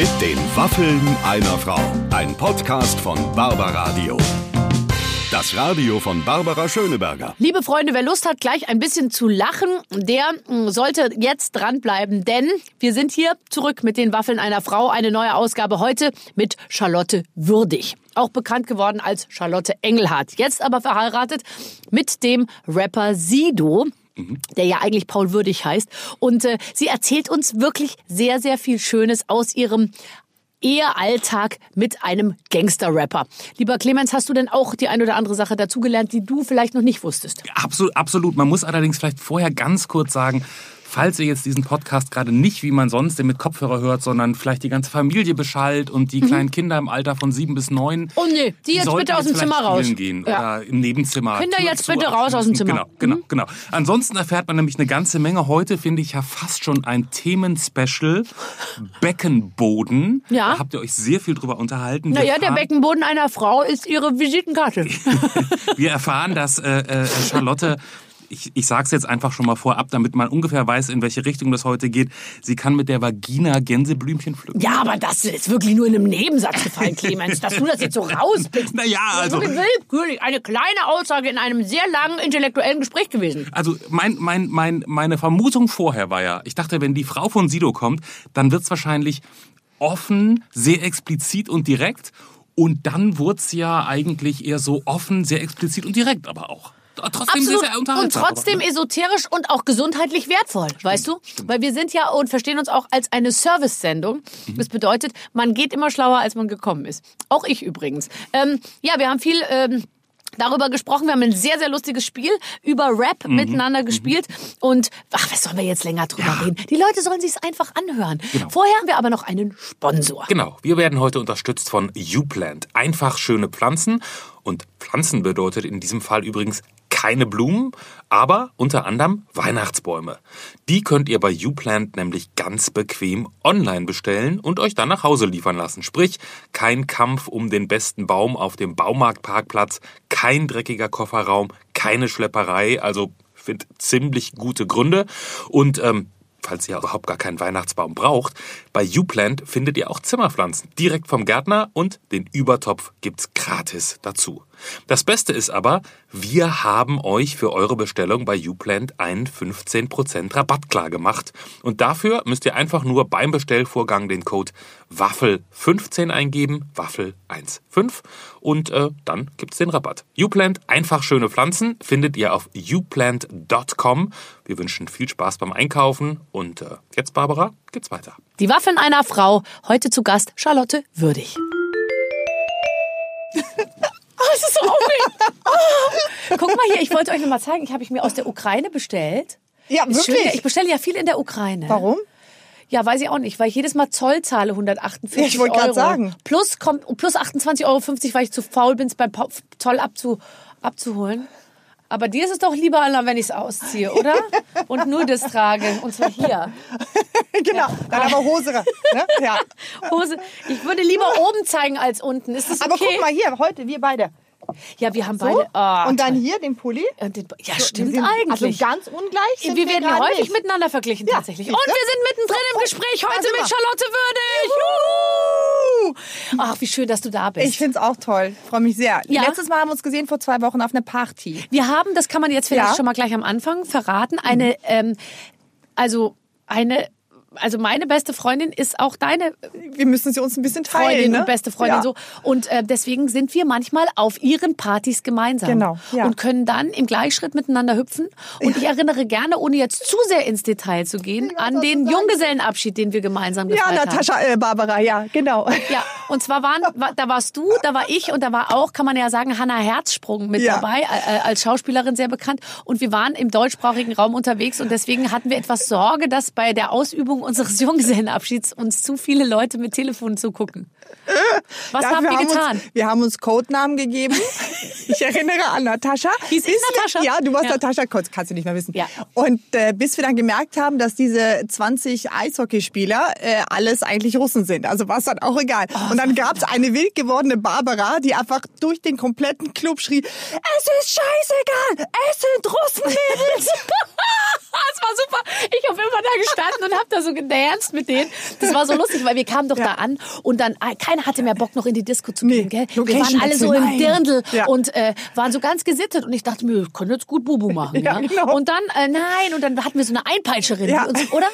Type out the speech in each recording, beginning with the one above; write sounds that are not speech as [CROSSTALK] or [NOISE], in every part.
Mit den Waffeln einer Frau. Ein Podcast von Barbaradio. Das Radio von Barbara Schöneberger. Liebe Freunde, wer Lust hat, gleich ein bisschen zu lachen, der mm, sollte jetzt dranbleiben, denn wir sind hier zurück mit den Waffeln einer Frau. Eine neue Ausgabe heute mit Charlotte Würdig. Auch bekannt geworden als Charlotte Engelhardt. Jetzt aber verheiratet mit dem Rapper Sido der ja eigentlich Paul Würdig heißt. Und äh, sie erzählt uns wirklich sehr, sehr viel Schönes aus ihrem Ehealltag mit einem Gangster-Rapper. Lieber Clemens, hast du denn auch die ein oder andere Sache dazugelernt, die du vielleicht noch nicht wusstest? Absolut, absolut. Man muss allerdings vielleicht vorher ganz kurz sagen, falls ihr jetzt diesen Podcast gerade nicht, wie man sonst den mit Kopfhörer hört, sondern vielleicht die ganze Familie beschallt und die mhm. kleinen Kinder im Alter von sieben bis neun. Oh nee, die jetzt bitte aus dem Zimmer raus. Gehen ja. Oder im Nebenzimmer. Kinder jetzt bitte raus aus dem Zimmer. Genau, genau, mhm. genau. Ansonsten erfährt man nämlich eine ganze Menge. Heute finde ich ja fast schon ein Themenspecial. Beckenboden. Ja. Da habt ihr euch sehr viel drüber unterhalten. Naja, der Beckenboden einer Frau ist ihre Visitenkarte. [LAUGHS] [LAUGHS] Wir erfahren, dass äh, äh, Charlotte ich, ich sage es jetzt einfach schon mal vorab, damit man ungefähr weiß, in welche Richtung das heute geht. Sie kann mit der Vagina Gänseblümchen pflücken. Ja, aber das ist wirklich nur in einem Nebensatz gefallen, Clemens, dass du das jetzt so rauspickst. Naja, also... Das ist willkürlich eine kleine Aussage in einem sehr langen intellektuellen Gespräch gewesen. Also mein, mein, mein, meine Vermutung vorher war ja, ich dachte, wenn die Frau von Sido kommt, dann wird's wahrscheinlich offen, sehr explizit und direkt. Und dann wurde es ja eigentlich eher so offen, sehr explizit und direkt aber auch trotzdem Absolut. sehr, sehr Und trotzdem esoterisch und auch gesundheitlich wertvoll, stimmt, weißt du? Stimmt. Weil wir sind ja und verstehen uns auch als eine Service-Sendung. Mhm. Das bedeutet, man geht immer schlauer, als man gekommen ist. Auch ich übrigens. Ähm, ja, wir haben viel... Ähm, darüber gesprochen. Wir haben ein sehr, sehr lustiges Spiel über Rap mhm. miteinander mhm. gespielt. Und ach, was sollen wir jetzt länger drüber ja. reden? Die Leute sollen sich einfach anhören. Genau. Vorher haben wir aber noch einen Sponsor. Genau. Wir werden heute unterstützt von YouPlant. Einfach schöne Pflanzen. Und Pflanzen bedeutet in diesem Fall übrigens keine Blumen, aber unter anderem Weihnachtsbäume. Die könnt ihr bei YouPlant nämlich ganz bequem online bestellen und euch dann nach Hause liefern lassen. Sprich, kein Kampf um den besten Baum auf dem Baumarktparkplatz, kein dreckiger Kofferraum, keine Schlepperei, also finde ziemlich gute Gründe und ähm, falls ihr überhaupt gar keinen Weihnachtsbaum braucht, bei YouPlant findet ihr auch Zimmerpflanzen direkt vom Gärtner und den Übertopf gibt's gratis dazu. Das Beste ist aber, wir haben euch für eure Bestellung bei YouPlant einen 15% Rabatt klar gemacht. Und dafür müsst ihr einfach nur beim Bestellvorgang den Code Waffel15 eingeben, Waffel15 und äh, dann gibt's den Rabatt. YouPlant, einfach schöne Pflanzen, findet ihr auf youplant.com. Wir wünschen viel Spaß beim Einkaufen und äh, jetzt, Barbara, geht's weiter. Die Waffeln einer Frau, heute zu Gast Charlotte Würdig. [LAUGHS] Oh, es ist so aufregend. Oh. Guck mal hier, ich wollte euch noch mal zeigen, ich habe ich mir aus der Ukraine bestellt. Ja, ist wirklich? Schön, ich bestelle ja viel in der Ukraine. Warum? Ja, weiß ich auch nicht, weil ich jedes Mal Zoll zahle 148 ja, ich wollte gerade sagen. Plus, kommt, plus 28,50 Euro, weil ich zu faul bin, es beim Zoll abzu, abzuholen. Aber dir ist es doch lieber, wenn ich es ausziehe, oder? Und nur das trage. Und zwar hier. [LAUGHS] genau. Ja. Dann aber Hose. Ne? Ja. [LAUGHS] Hose. Ich würde lieber oben zeigen als unten. Ist das okay? Aber guck mal hier, heute, wir beide. Ja, wir haben so? beide. Oh, und dann hier den Pulli. Den, ja, so, stimmt sind, eigentlich. Also ganz ungleich. Sind wir, wir werden häufig nicht. miteinander verglichen ja, tatsächlich. Und wir sind mittendrin so, im Gespräch heute mit Charlotte Würdig. Juhu! Ach, wie schön, dass du da bist. Ich finde es auch toll. Freue mich sehr. Ja? Letztes Mal haben wir uns gesehen vor zwei Wochen auf einer Party. Wir haben, das kann man jetzt vielleicht ja. schon mal gleich am Anfang verraten, eine, mhm. ähm, also eine also meine beste Freundin ist auch deine. Wir müssen sie uns ein bisschen teilen. Freundin ne? und beste Freundin ja. so. Und äh, deswegen sind wir manchmal auf ihren Partys gemeinsam. Genau. Ja. Und können dann im Gleichschritt miteinander hüpfen. Und ja. ich erinnere gerne, ohne jetzt zu sehr ins Detail zu gehen, an den Junggesellenabschied, den wir gemeinsam gefeiert haben. Ja, Natascha, äh, Barbara, ja, genau. Ja, und zwar waren, da warst du, da war ich und da war auch, kann man ja sagen, Hanna Herzsprung mit dabei, äh, äh, als Schauspielerin sehr bekannt. Und wir waren im deutschsprachigen Raum unterwegs und deswegen hatten wir etwas Sorge, dass bei der Ausübung unseres Junggesellenabschieds uns zu viele Leute mit Telefon zugucken. Was ja, haben wir, wir getan? Uns, wir haben uns Codenamen gegeben. [LAUGHS] Ich erinnere an Natascha. Hieß ich Natascha? Ja, du warst ja. Natascha, kannst du nicht mehr wissen. Ja. Und äh, bis wir dann gemerkt haben, dass diese 20 Eishockeyspieler äh, alles eigentlich Russen sind. Also war es dann auch egal. Oh, und dann gab es eine wild gewordene Barbara, die einfach durch den kompletten Club schrie, es ist scheißegal, es sind Russenmädels. [LAUGHS] Es war super. Ich habe immer da gestanden und habe da so gedanced mit denen. Das war so lustig, weil wir kamen doch Ja. da an und dann ah, keiner hatte mehr Bock noch in die Disco zu gehen. Nee, Gell? Wir waren alle so im. Dirndl Ja. und äh, waren so ganz gesittet und ich dachte mir, ich kann jetzt gut Bubu machen. [LAUGHS] Ja, Ja, genau. Und dann äh, nein und dann hatten wir so eine Einpeitscherin, die uns, oder?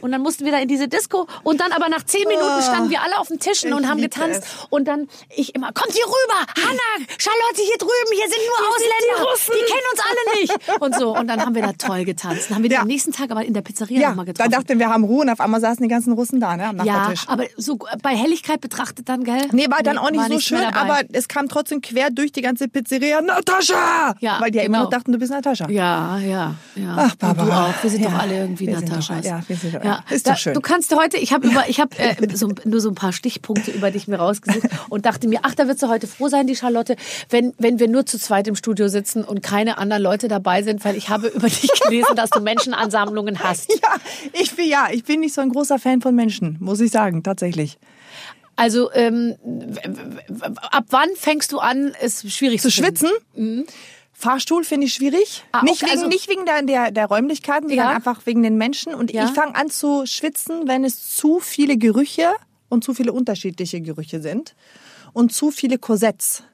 Und dann mussten wir da in diese Disco und dann aber nach zehn Minuten Oh. standen wir alle auf den Tischen Ich und haben getanzt es. und dann ich immer, kommt hier rüber, Hanna, Charlotte hier drüben, hier sind nur Ausländer, die, kennen uns alle nicht. Und so, und dann haben wir da toll getanzt. Dann haben wir die Ja. am nächsten Tag aber in der Pizzeria Ja, nochmal getroffen. dachten wir, haben Ruhe und auf einmal saßen die ganzen Russen da, ne, am ja, Nachbartisch. aber so bei Helligkeit betrachtet dann, gell? Nee, war dann auch nicht so schön, aber es kam trotzdem quer durch die ganze Pizzeria. Natascha! Ja, Weil die ja immer genau. noch dachten, du bist Natascha. Ja, ja, ja. Ach, Und du Barbara. auch. Wir sind Ja, doch alle irgendwie Nataschas. doch- ja, wir sind doch- ja. ist Da- doch schön. Du kannst heute, ich habe über, ich habe äh, [LAUGHS] so, nur so ein paar Stichpunkte über dich mir rausgesucht und dachte mir, ach, da wird sie heute froh sein, die Charlotte, wenn, wenn wir nur zu zweit im Studio sitzen und keine anderen Leute dabei sind, weil ich habe über dich gelesen, dass du Menschenansammlungen hast. [LAUGHS] Ja, ich bin, ja, ich bin nicht so ein großer Fan von Menschen, muss ich sagen, tatsächlich. Also ähm, ab wann fängst du an, es schwierig Zu zu, schwitzen? Fahrstuhl finde ich schwierig. Ah, nicht, okay, wegen, also- nicht wegen der, der, der Räumlichkeiten, sondern Ja. einfach wegen den Menschen. Und Ja. ich fange an zu schwitzen, wenn es zu viele Gerüche und zu viele unterschiedliche Gerüche sind und zu viele Korsetts.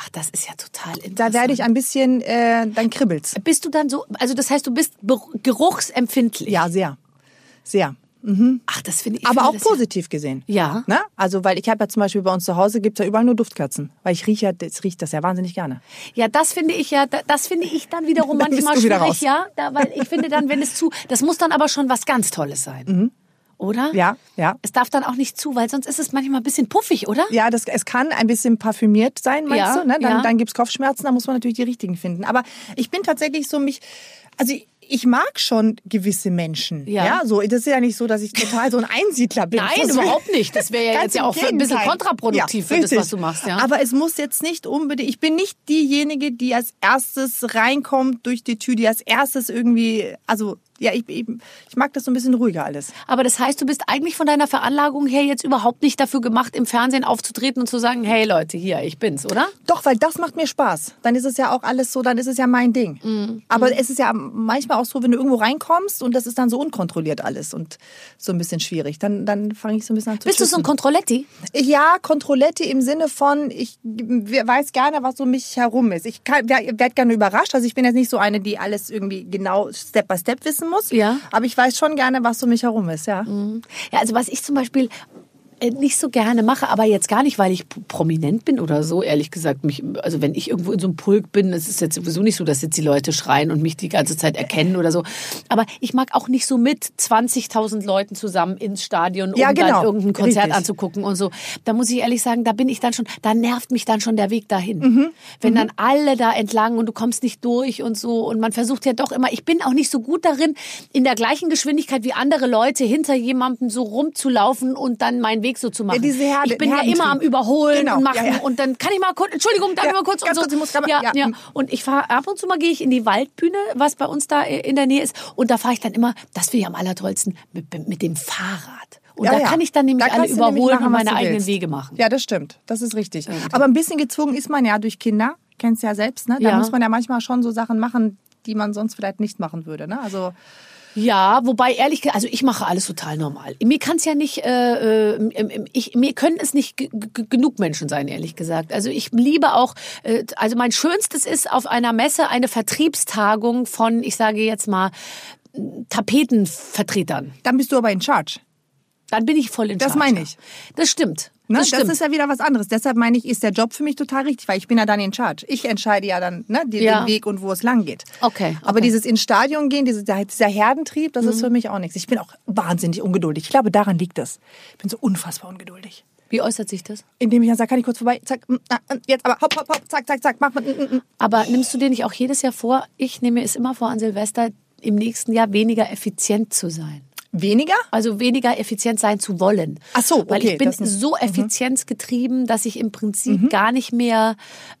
Ach, das ist ja total interessant. Da werde ich ein bisschen, äh, dann kribbelt's. Bist du dann so, also das heißt, du bist geruchsempfindlich? Ja, sehr. Sehr. Ach, das finde ich. Aber finde auch das ja- positiv gesehen. Ja. Ne? Also, weil ich habe ja zum Beispiel bei uns zu Hause gibt's ja überall nur Duftkerzen. Weil ich rieche ja, das riecht das ja wahnsinnig gerne. Ja, das finde ich ja, da- das finde ich dann wiederum [LAUGHS] manchmal wieder schwierig, raus. ja, da, weil ich finde dann, wenn es zu, das muss dann aber schon was ganz Tolles sein, oder? Ja, ja. Es darf dann auch nicht zu, weil sonst ist es manchmal ein bisschen puffig, oder? Ja, das, es kann ein bisschen parfümiert sein, meinst Ja, du? Ne? Dann, ja. dann gibt's Kopfschmerzen, da muss man natürlich die richtigen finden. Aber ich bin tatsächlich so mich, also ich, mag schon gewisse Menschen. Ja. so, das ist ja nicht so, dass ich total so ein Einsiedler bin. Nein, Das- überhaupt nicht. Das wäre ja jetzt ja auch ein bisschen kontraproduktiv für das, was du machst, ja. Aber es muss jetzt nicht unbedingt, ich bin nicht diejenige, die als erstes reinkommt durch die Tür, die als erstes irgendwie, also ja, ich, ich, ich mag das so ein bisschen ruhiger alles. Aber das heißt, du bist eigentlich von deiner Veranlagung her jetzt überhaupt nicht dafür gemacht, im Fernsehen aufzutreten und zu sagen, hey Leute, hier, ich bin's, oder? Doch, weil das macht mir Spaß. Dann ist es ja auch alles so, dann ist es ja mein Ding. Mhm. Aber es ist ja manchmal auch so, wenn du irgendwo reinkommst und das ist dann so unkontrolliert alles und so ein bisschen schwierig. Dann, dann fange ich so ein bisschen an zu Bist du so ein. Kontrolletti? Ja, Kontrolletti im Sinne von, ich weiß gerne, was um mich herum ist. Ich werde gerne überrascht. Also ich bin jetzt nicht so eine, die alles irgendwie genau Step by Step wissen muss. Ja. Aber ich weiß schon gerne, was um mich herum ist, ja. Ja, also was ich zum Beispiel nicht so gerne mache, aber jetzt gar nicht, weil ich prominent bin oder so, ehrlich gesagt. Mich, also wenn ich irgendwo in so einem Pulk bin, es ist jetzt sowieso nicht so, dass jetzt die Leute schreien und mich die ganze Zeit erkennen oder so. Aber ich mag auch nicht so mit 20.000 Leuten zusammen ins Stadion, um Ja, genau. dann irgendein Konzert Richtig. anzugucken und so. Da muss ich ehrlich sagen, da bin ich dann schon, da nervt mich dann schon der Weg dahin. Mhm. Wenn dann alle da entlang und du kommst nicht durch und so und man versucht ja doch immer, ich bin auch nicht so gut darin, in der gleichen Geschwindigkeit wie andere Leute hinter jemandem so rumzulaufen und dann meinen Weg so zu machen. Ja, diese Herde- ich bin ja immer am Überholen Genau, und machen ja, ja. und dann kann ich mal kurz, Entschuldigung, darf ich mal kurz und so. kurz, ich muss mal- ja, ja. ja. Und ich fahre ab und zu mal gehe ich in die Waldbühne, was bei uns da in der Nähe ist und da fahre ich dann immer, das finde ich am allertollsten, mit, mit dem Fahrrad. Und Ja, da ja. kann ich dann nämlich Da alle überholen machen, und meine eigenen willst. Wege machen. Ja, das stimmt. Das ist richtig. Aber ein bisschen gezwungen ist man ja durch Kinder. Kennst ja selbst, ne? Da Ja. muss man ja manchmal schon so Sachen machen, die man sonst vielleicht nicht machen würde, ne? Also Ja, wobei ehrlich gesagt, also ich mache alles total normal. Mir kann es ja nicht, äh, äh, ich, mir können es nicht genug Menschen sein, ehrlich gesagt. Also ich liebe auch, äh, also mein Schönstes ist auf einer Messe eine Vertriebstagung von, ich sage jetzt mal, Tapetenvertretern. dann bist du aber in Charge. Dann bin ich voll in Das Charge. meine ich. Das stimmt. Ne? Das Das, ist ja wieder was anderes. Deshalb meine ich, ist der Job für mich total richtig, weil ich bin ja dann in Charge. Ich entscheide ja dann ne, die, Ja. den Weg und wo es lang geht. Okay, Aber okay. Mhm. dieses ins Stadion gehen, dieser, dieser Herdentrieb, das ist für mich auch nichts. Ich bin auch wahnsinnig ungeduldig. Ich glaube, daran liegt es. Ich bin so unfassbar ungeduldig. Wie äußert sich das? Indem ich dann sage, kann ich kurz vorbei, zack, mm, ah, ah, jetzt aber hopp, hopp, hopp, zack, zack, zack, mach mal, mm, mm, mm. Aber nimmst du dir nicht auch jedes Jahr vor, ich nehme mir es immer vor an Silvester, im nächsten Jahr weniger effizient zu sein? Weniger? Also weniger effizient sein zu wollen. Ach so, Weil okay, ich bin so effizienzgetrieben, dass ich im Prinzip gar nicht mehr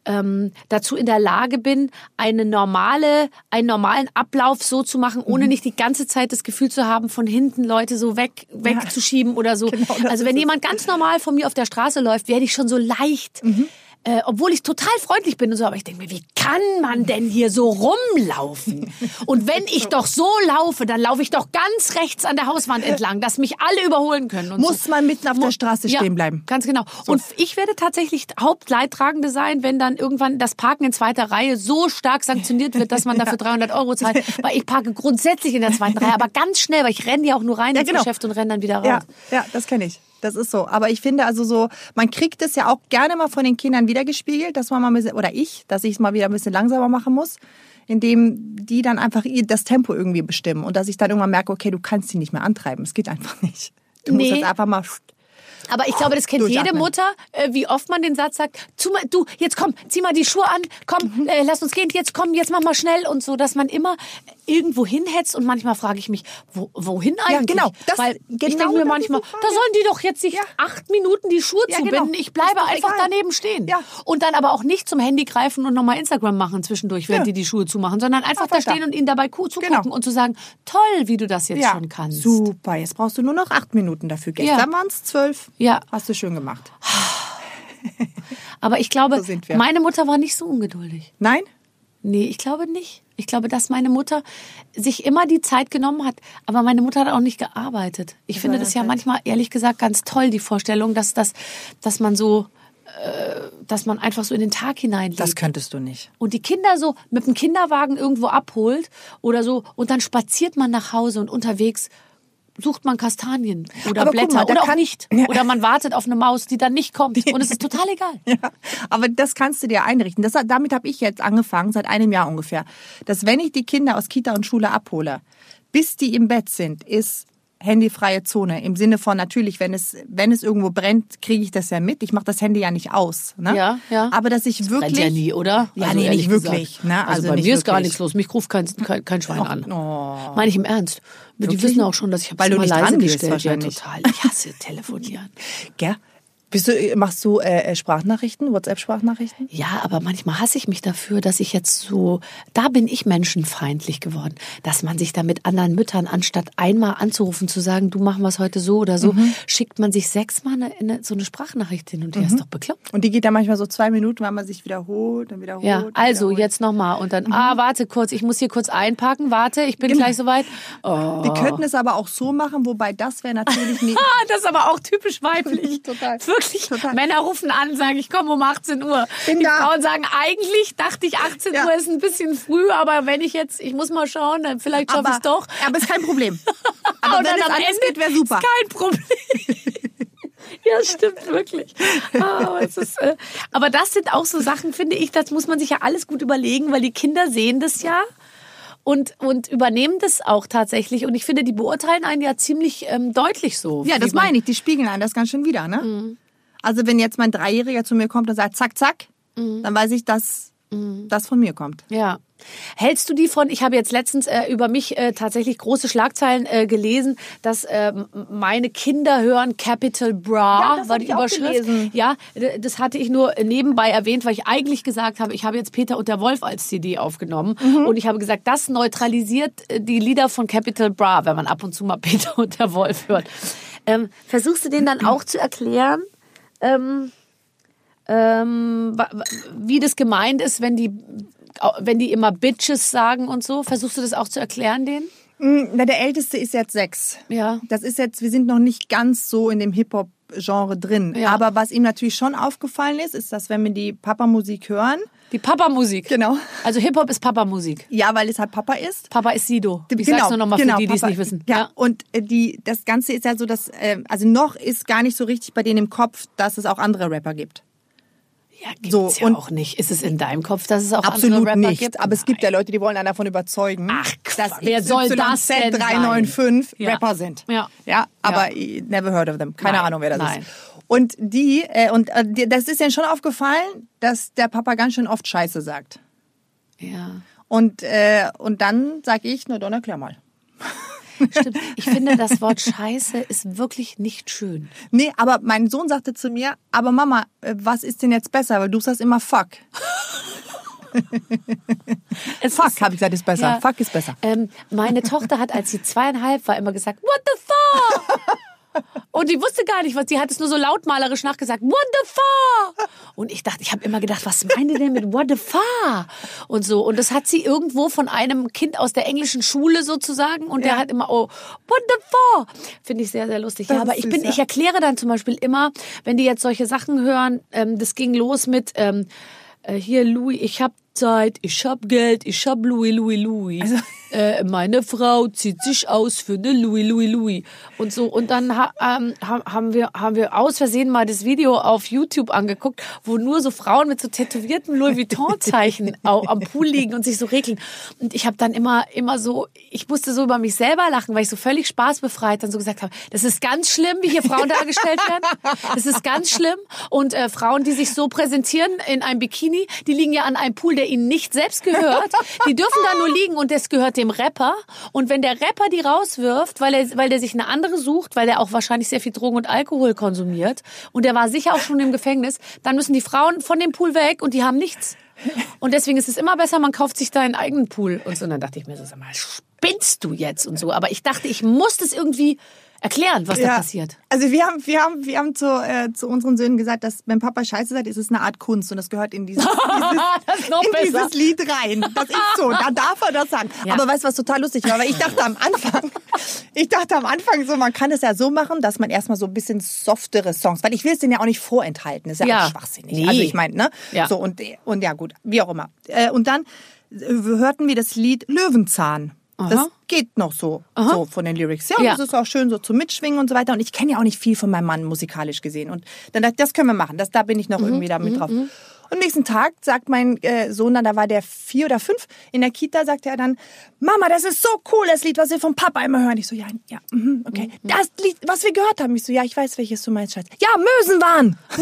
ähm, dazu in der Lage bin, eine normale, einen normalen Ablauf so zu machen, ohne nicht die ganze Zeit das Gefühl zu haben, von hinten Leute so weg, wegzuschieben oder so. Genau, also wenn jemand ganz normal von mir auf der Straße läuft, werde ich schon so leicht äh, obwohl ich total freundlich bin und so, aber ich denke mir, wie kann man denn hier so rumlaufen? Und wenn ich doch so laufe, dann laufe ich doch ganz rechts an der Hauswand entlang, dass mich alle überholen können. Und Muss so. man mitten auf der Straße Ja, stehen bleiben. Ganz genau. Und ich werde tatsächlich Hauptleidtragende sein, wenn dann irgendwann das Parken in zweiter Reihe so stark sanktioniert wird, dass man dafür [LAUGHS] 300 Euro zahlt. Weil ich parke grundsätzlich in der zweiten Reihe, aber ganz schnell, weil ich renne ja auch nur rein Ja, ins genau. Geschäft und renne dann wieder raus. Ja, ja, das kenne ich. Das ist so. Aber ich finde also so, man kriegt es ja auch gerne mal von den Kindern wiedergespiegelt, dass man mal ein bisschen, oder ich, dass ich es mal wieder ein bisschen langsamer machen muss, indem die dann einfach das Tempo irgendwie bestimmen und dass ich dann irgendwann merke, okay, du kannst sie nicht mehr antreiben. Es geht einfach nicht. Du musst Nee. jetzt einfach mal Aber ich glaube, das kennt jede. Mutter, äh, wie oft man den Satz sagt, mal, du, jetzt komm, zieh mal die Schuhe an, komm, Mhm. äh, lass uns gehen, jetzt komm, jetzt mach mal schnell und so, dass man immer irgendwo hinhetzt und manchmal frage ich mich, wo, wohin eigentlich? genau. Das- Weil ich genau denke mir manchmal, da sollen die doch jetzt sich acht Minuten die Schuhe Ja, zubinden, genau. ich bleibe einfach egal. daneben stehen. Ja. Und dann aber auch nicht zum Handy greifen und nochmal Instagram machen zwischendurch, während Ja. die die Schuhe zumachen, sondern einfach Einfach da stehen und ihnen dabei zugucken Genau. und zu sagen, toll, wie du das jetzt schon kannst. Super, jetzt brauchst du nur noch acht Minuten dafür. Gestern Ja. waren es zwölf. Ja. Hast du schön gemacht. Aber ich glaube, [LAUGHS] So sind wir. meine Mutter war nicht so ungeduldig. Nein? Nee, ich glaube nicht. Ich glaube, dass meine Mutter sich immer die Zeit genommen hat. Aber meine Mutter hat auch nicht gearbeitet. Ich finde das ja manchmal, ehrlich gesagt, ganz toll, die Vorstellung, dass, dass, dass man so, äh, dass man einfach so in den Tag hineinlebt. Das könntest du nicht. und die Kinder so mit dem Kinderwagen irgendwo abholt oder so und dann spaziert man nach Hause und unterwegs sucht man Kastanien oder Aber Blätter mal, oder auch kann- nicht. Ja. Oder man wartet auf eine Maus, die dann nicht kommt und es ist [LAUGHS] total egal. Ja, aber das kannst du dir einrichten. Das, damit habe ich jetzt angefangen, seit einem Jahr ungefähr. Dass wenn ich die Kinder aus Kita und Schule abhole, bis die im Bett sind, ist handyfreie Zone. Im Sinne von natürlich, wenn es, wenn es irgendwo brennt, kriege ich das ja mit. Ich mache das Handy ja nicht aus. Ne? Ja, ja. Aber dass ich wirklich... Brennt ja nie, oder? Ja, Also nee, nicht wirklich. Ne? Also, bei nicht mir ist gar wirklich. nichts los. Mich ruft kein, kein, kein Schwein an. Oh. Meine ich im Ernst. Die Wirklich? wissen auch schon, dass ich Weil hab's du nicht leise gestellt. Ja, total. Ich hasse [LAUGHS] telefonieren. Gell? Bist du, machst du äh, Sprachnachrichten, WhatsApp-Sprachnachrichten? Ja, aber manchmal hasse ich mich dafür, dass ich jetzt so, da bin ich menschenfeindlich geworden, dass man sich da mit anderen Müttern, anstatt einmal anzurufen, zu sagen, du machen wir es heute so oder so, Mhm. schickt man sich sechsmal eine, eine, so eine Sprachnachricht hin und her. Ist doch bekloppt. Und die geht dann manchmal so zwei Minuten, weil man sich wiederholt, dann wiederholt. Ja, also wiederholt. jetzt nochmal und dann, ah, warte kurz, ich muss hier kurz einpacken, warte, ich bin Genau. gleich soweit. Oh. Wir könnten es aber auch so machen, wobei das wäre natürlich [LAUGHS] nicht. Ah, das ist aber auch typisch weiblich. [LAUGHS] Total. Wirklich. Total. Männer rufen an, sagen, ich komme um 18 Uhr. Bin Die da. Frauen sagen, eigentlich dachte ich 18 Ja. Uhr ist ein bisschen früh, aber wenn ich jetzt, ich muss mal schauen, dann vielleicht schaffe ich es doch. Aber ist kein Problem. [LAUGHS] Aber wenn dann es am Ende geht, wäre super. Ist kein Problem. [LAUGHS] Ja, stimmt wirklich. Ah, Aber, es ist, äh, aber das sind auch so Sachen, finde ich, das muss man sich ja alles gut überlegen, weil die Kinder sehen das ja und, und übernehmen das auch tatsächlich. Und ich finde, die beurteilen einen ja ziemlich ähm, deutlich so. Ja, das meine ich. Die spiegeln einen das ganz schön wieder, ne? Mhm. Also wenn jetzt mein Dreijähriger zu mir kommt und sagt, zack, zack, Mhm. dann weiß ich, dass das von mir kommt. Ja. Hältst du die von, ich habe jetzt letztens äh, über mich äh, tatsächlich große Schlagzeilen äh, gelesen, dass äh, meine Kinder hören Capital Bra, Ja, das war die ich Überschrift. gelesen. Ja, das hatte ich nur nebenbei erwähnt, weil ich eigentlich gesagt habe, ich habe jetzt Peter und der Wolf als CD aufgenommen Mhm. und ich habe gesagt, das neutralisiert äh, die Lieder von Capital Bra, wenn man ab und zu mal [LAUGHS] Peter und der Wolf hört. Ähm, versuchst du denen dann [CLEARS THROAT] auch zu erklären? Ähm, ähm, wie das gemeint ist, wenn die, wenn die immer Bitches sagen und so. Versuchst du das auch zu erklären denen? Mm, Na, der Älteste ist jetzt sechs. Ja. Das ist jetzt, wir sind noch nicht ganz so in dem Hip-Hop-Genre drin. Ja. Aber was ihm natürlich schon aufgefallen ist, ist, dass wenn wir die Papa-Musik hören, Die Papa-Musik. Genau. Also Hip-Hop ist Papa-Musik. ja, weil es halt Papa ist, Papa ist Sido. Ich sag's nur nochmal für die, die es nicht wissen. Ja, und äh, die, das Ganze ist ja so, dass, äh, also noch ist gar nicht so richtig bei denen im Kopf, dass es auch andere Rapper gibt. Ja, gibt's So, ja und- auch nicht. Ist es in deinem Kopf, dass es auch Absolut andere Rapper nicht. gibt? Aber es gibt ja Leute, die wollen einen davon überzeugen, Ach, dass. Wer soll das denn 395 sein? Ja. Rapper sind. Ja. Ja, aber Ja. never heard of them. Keine Nein, Ahnung, wer das nein. ist. Und die, äh, und äh, das ist denen schon aufgefallen, dass der Papa ganz schön oft Scheiße sagt. Ja. Und, äh, und dann sag ich, na dann erklär mal. [LAUGHS] Stimmt. Ich finde, das Wort Scheiße ist wirklich nicht schön. Nee, aber mein Sohn sagte zu mir, aber Mama, äh, was ist denn jetzt besser? Weil du sagst immer fuck. [LAUGHS] Fuck, habe ich gesagt, ist besser. Ja. Fuck ist besser. Ähm, meine Tochter hat, als sie zweieinhalb war, immer gesagt, what the fuck? [LAUGHS] Und die wusste gar nicht, was. Die hat es nur so lautmalerisch nachgesagt. What the fuck? Und ich dachte, ich habe immer gedacht, was meint ihr denn mit What the fuck? Und so. Und das hat sie irgendwo von einem Kind aus der englischen Schule sozusagen. Und der hat immer, oh, What the fuck? Finde ich sehr, sehr lustig. ja, aber ich bin, ja. ich erkläre dann zum Beispiel immer, wenn die jetzt solche Sachen hören, ähm, das ging los mit, ähm, äh, hier Louis, ich hab Zeit, ich hab Geld, ich hab Louis, Louis, Louis. Also äh, meine Frau zieht sich aus für eine Louis, Louis, Louis. Und so. Und dann ha, ähm, ha- haben, wir, haben wir aus Versehen mal das Video auf YouTube angeguckt, wo nur so Frauen mit so tätowierten Louis Vuitton-Zeichen [LAUGHS] am Pool liegen und sich so regeln. Und ich habe dann immer, immer so, ich musste so über mich selber lachen, weil ich so völlig spaßbefreit dann so gesagt habe, das ist ganz schlimm, wie hier Frauen dargestellt werden. Das ist ganz schlimm. Und äh, Frauen, die sich so präsentieren in einem Bikini, die liegen ja an einem Pool, der ihnen nicht selbst gehört. Die dürfen da nur liegen und das gehört dem Rapper. Und wenn der Rapper die rauswirft, weil er, weil der sich eine andere sucht, weil er auch wahrscheinlich sehr viel Drogen und Alkohol konsumiert und der war sicher auch schon im Gefängnis, dann müssen die Frauen von dem Pool weg und die haben nichts. Und deswegen ist es immer besser, man kauft sich da einen eigenen Pool und so. Und dann dachte ich mir so, sag mal, spinnst du jetzt und so. Aber ich dachte, ich muss das irgendwie erklären, was da passiert. Also wir haben, wir haben, wir haben zu, äh, zu unseren Söhnen gesagt, dass wenn Papa Scheiße sagt, ist es eine Art Kunst und das gehört in dieses, [LAUGHS] noch in besser. dieses Lied rein. Das ist so, da darf er das sagen. Ja. Aber weißt du, was total lustig war? Weil ich dachte am Anfang, [LAUGHS] ich dachte am Anfang so, man kann es ja so machen, dass man erstmal so ein bisschen softere Songs, weil ich will es denen ja auch nicht vorenthalten. Das ist ja, Ja. auch schwachsinnig. Nee. Also ich meine, ne? Ja. So und, und ja gut, wie auch immer. Äh, Und dann äh, hörten wir das Lied Löwenzahn. Das Aha. geht noch so, so von den Lyrics. Ja, und Ja. das ist auch schön so zum Mitschwingen und so weiter. Und ich kenne ja auch nicht viel von meinem Mann musikalisch gesehen. Und dann dachte das können wir machen. Das, da bin ich noch irgendwie da mit drauf. Und am nächsten Tag sagt mein äh, Sohn dann, da war der vier oder fünf, in der Kita sagte er dann, Mama, das ist so cool, das Lied, was wir vom Papa immer hören. Ich so, ja, ja, mhm, okay. Das Lied, was wir gehört haben. Ich so, ja, ich weiß, welches du meinst, Schatz. Ja, Mösenwahn. [LAUGHS]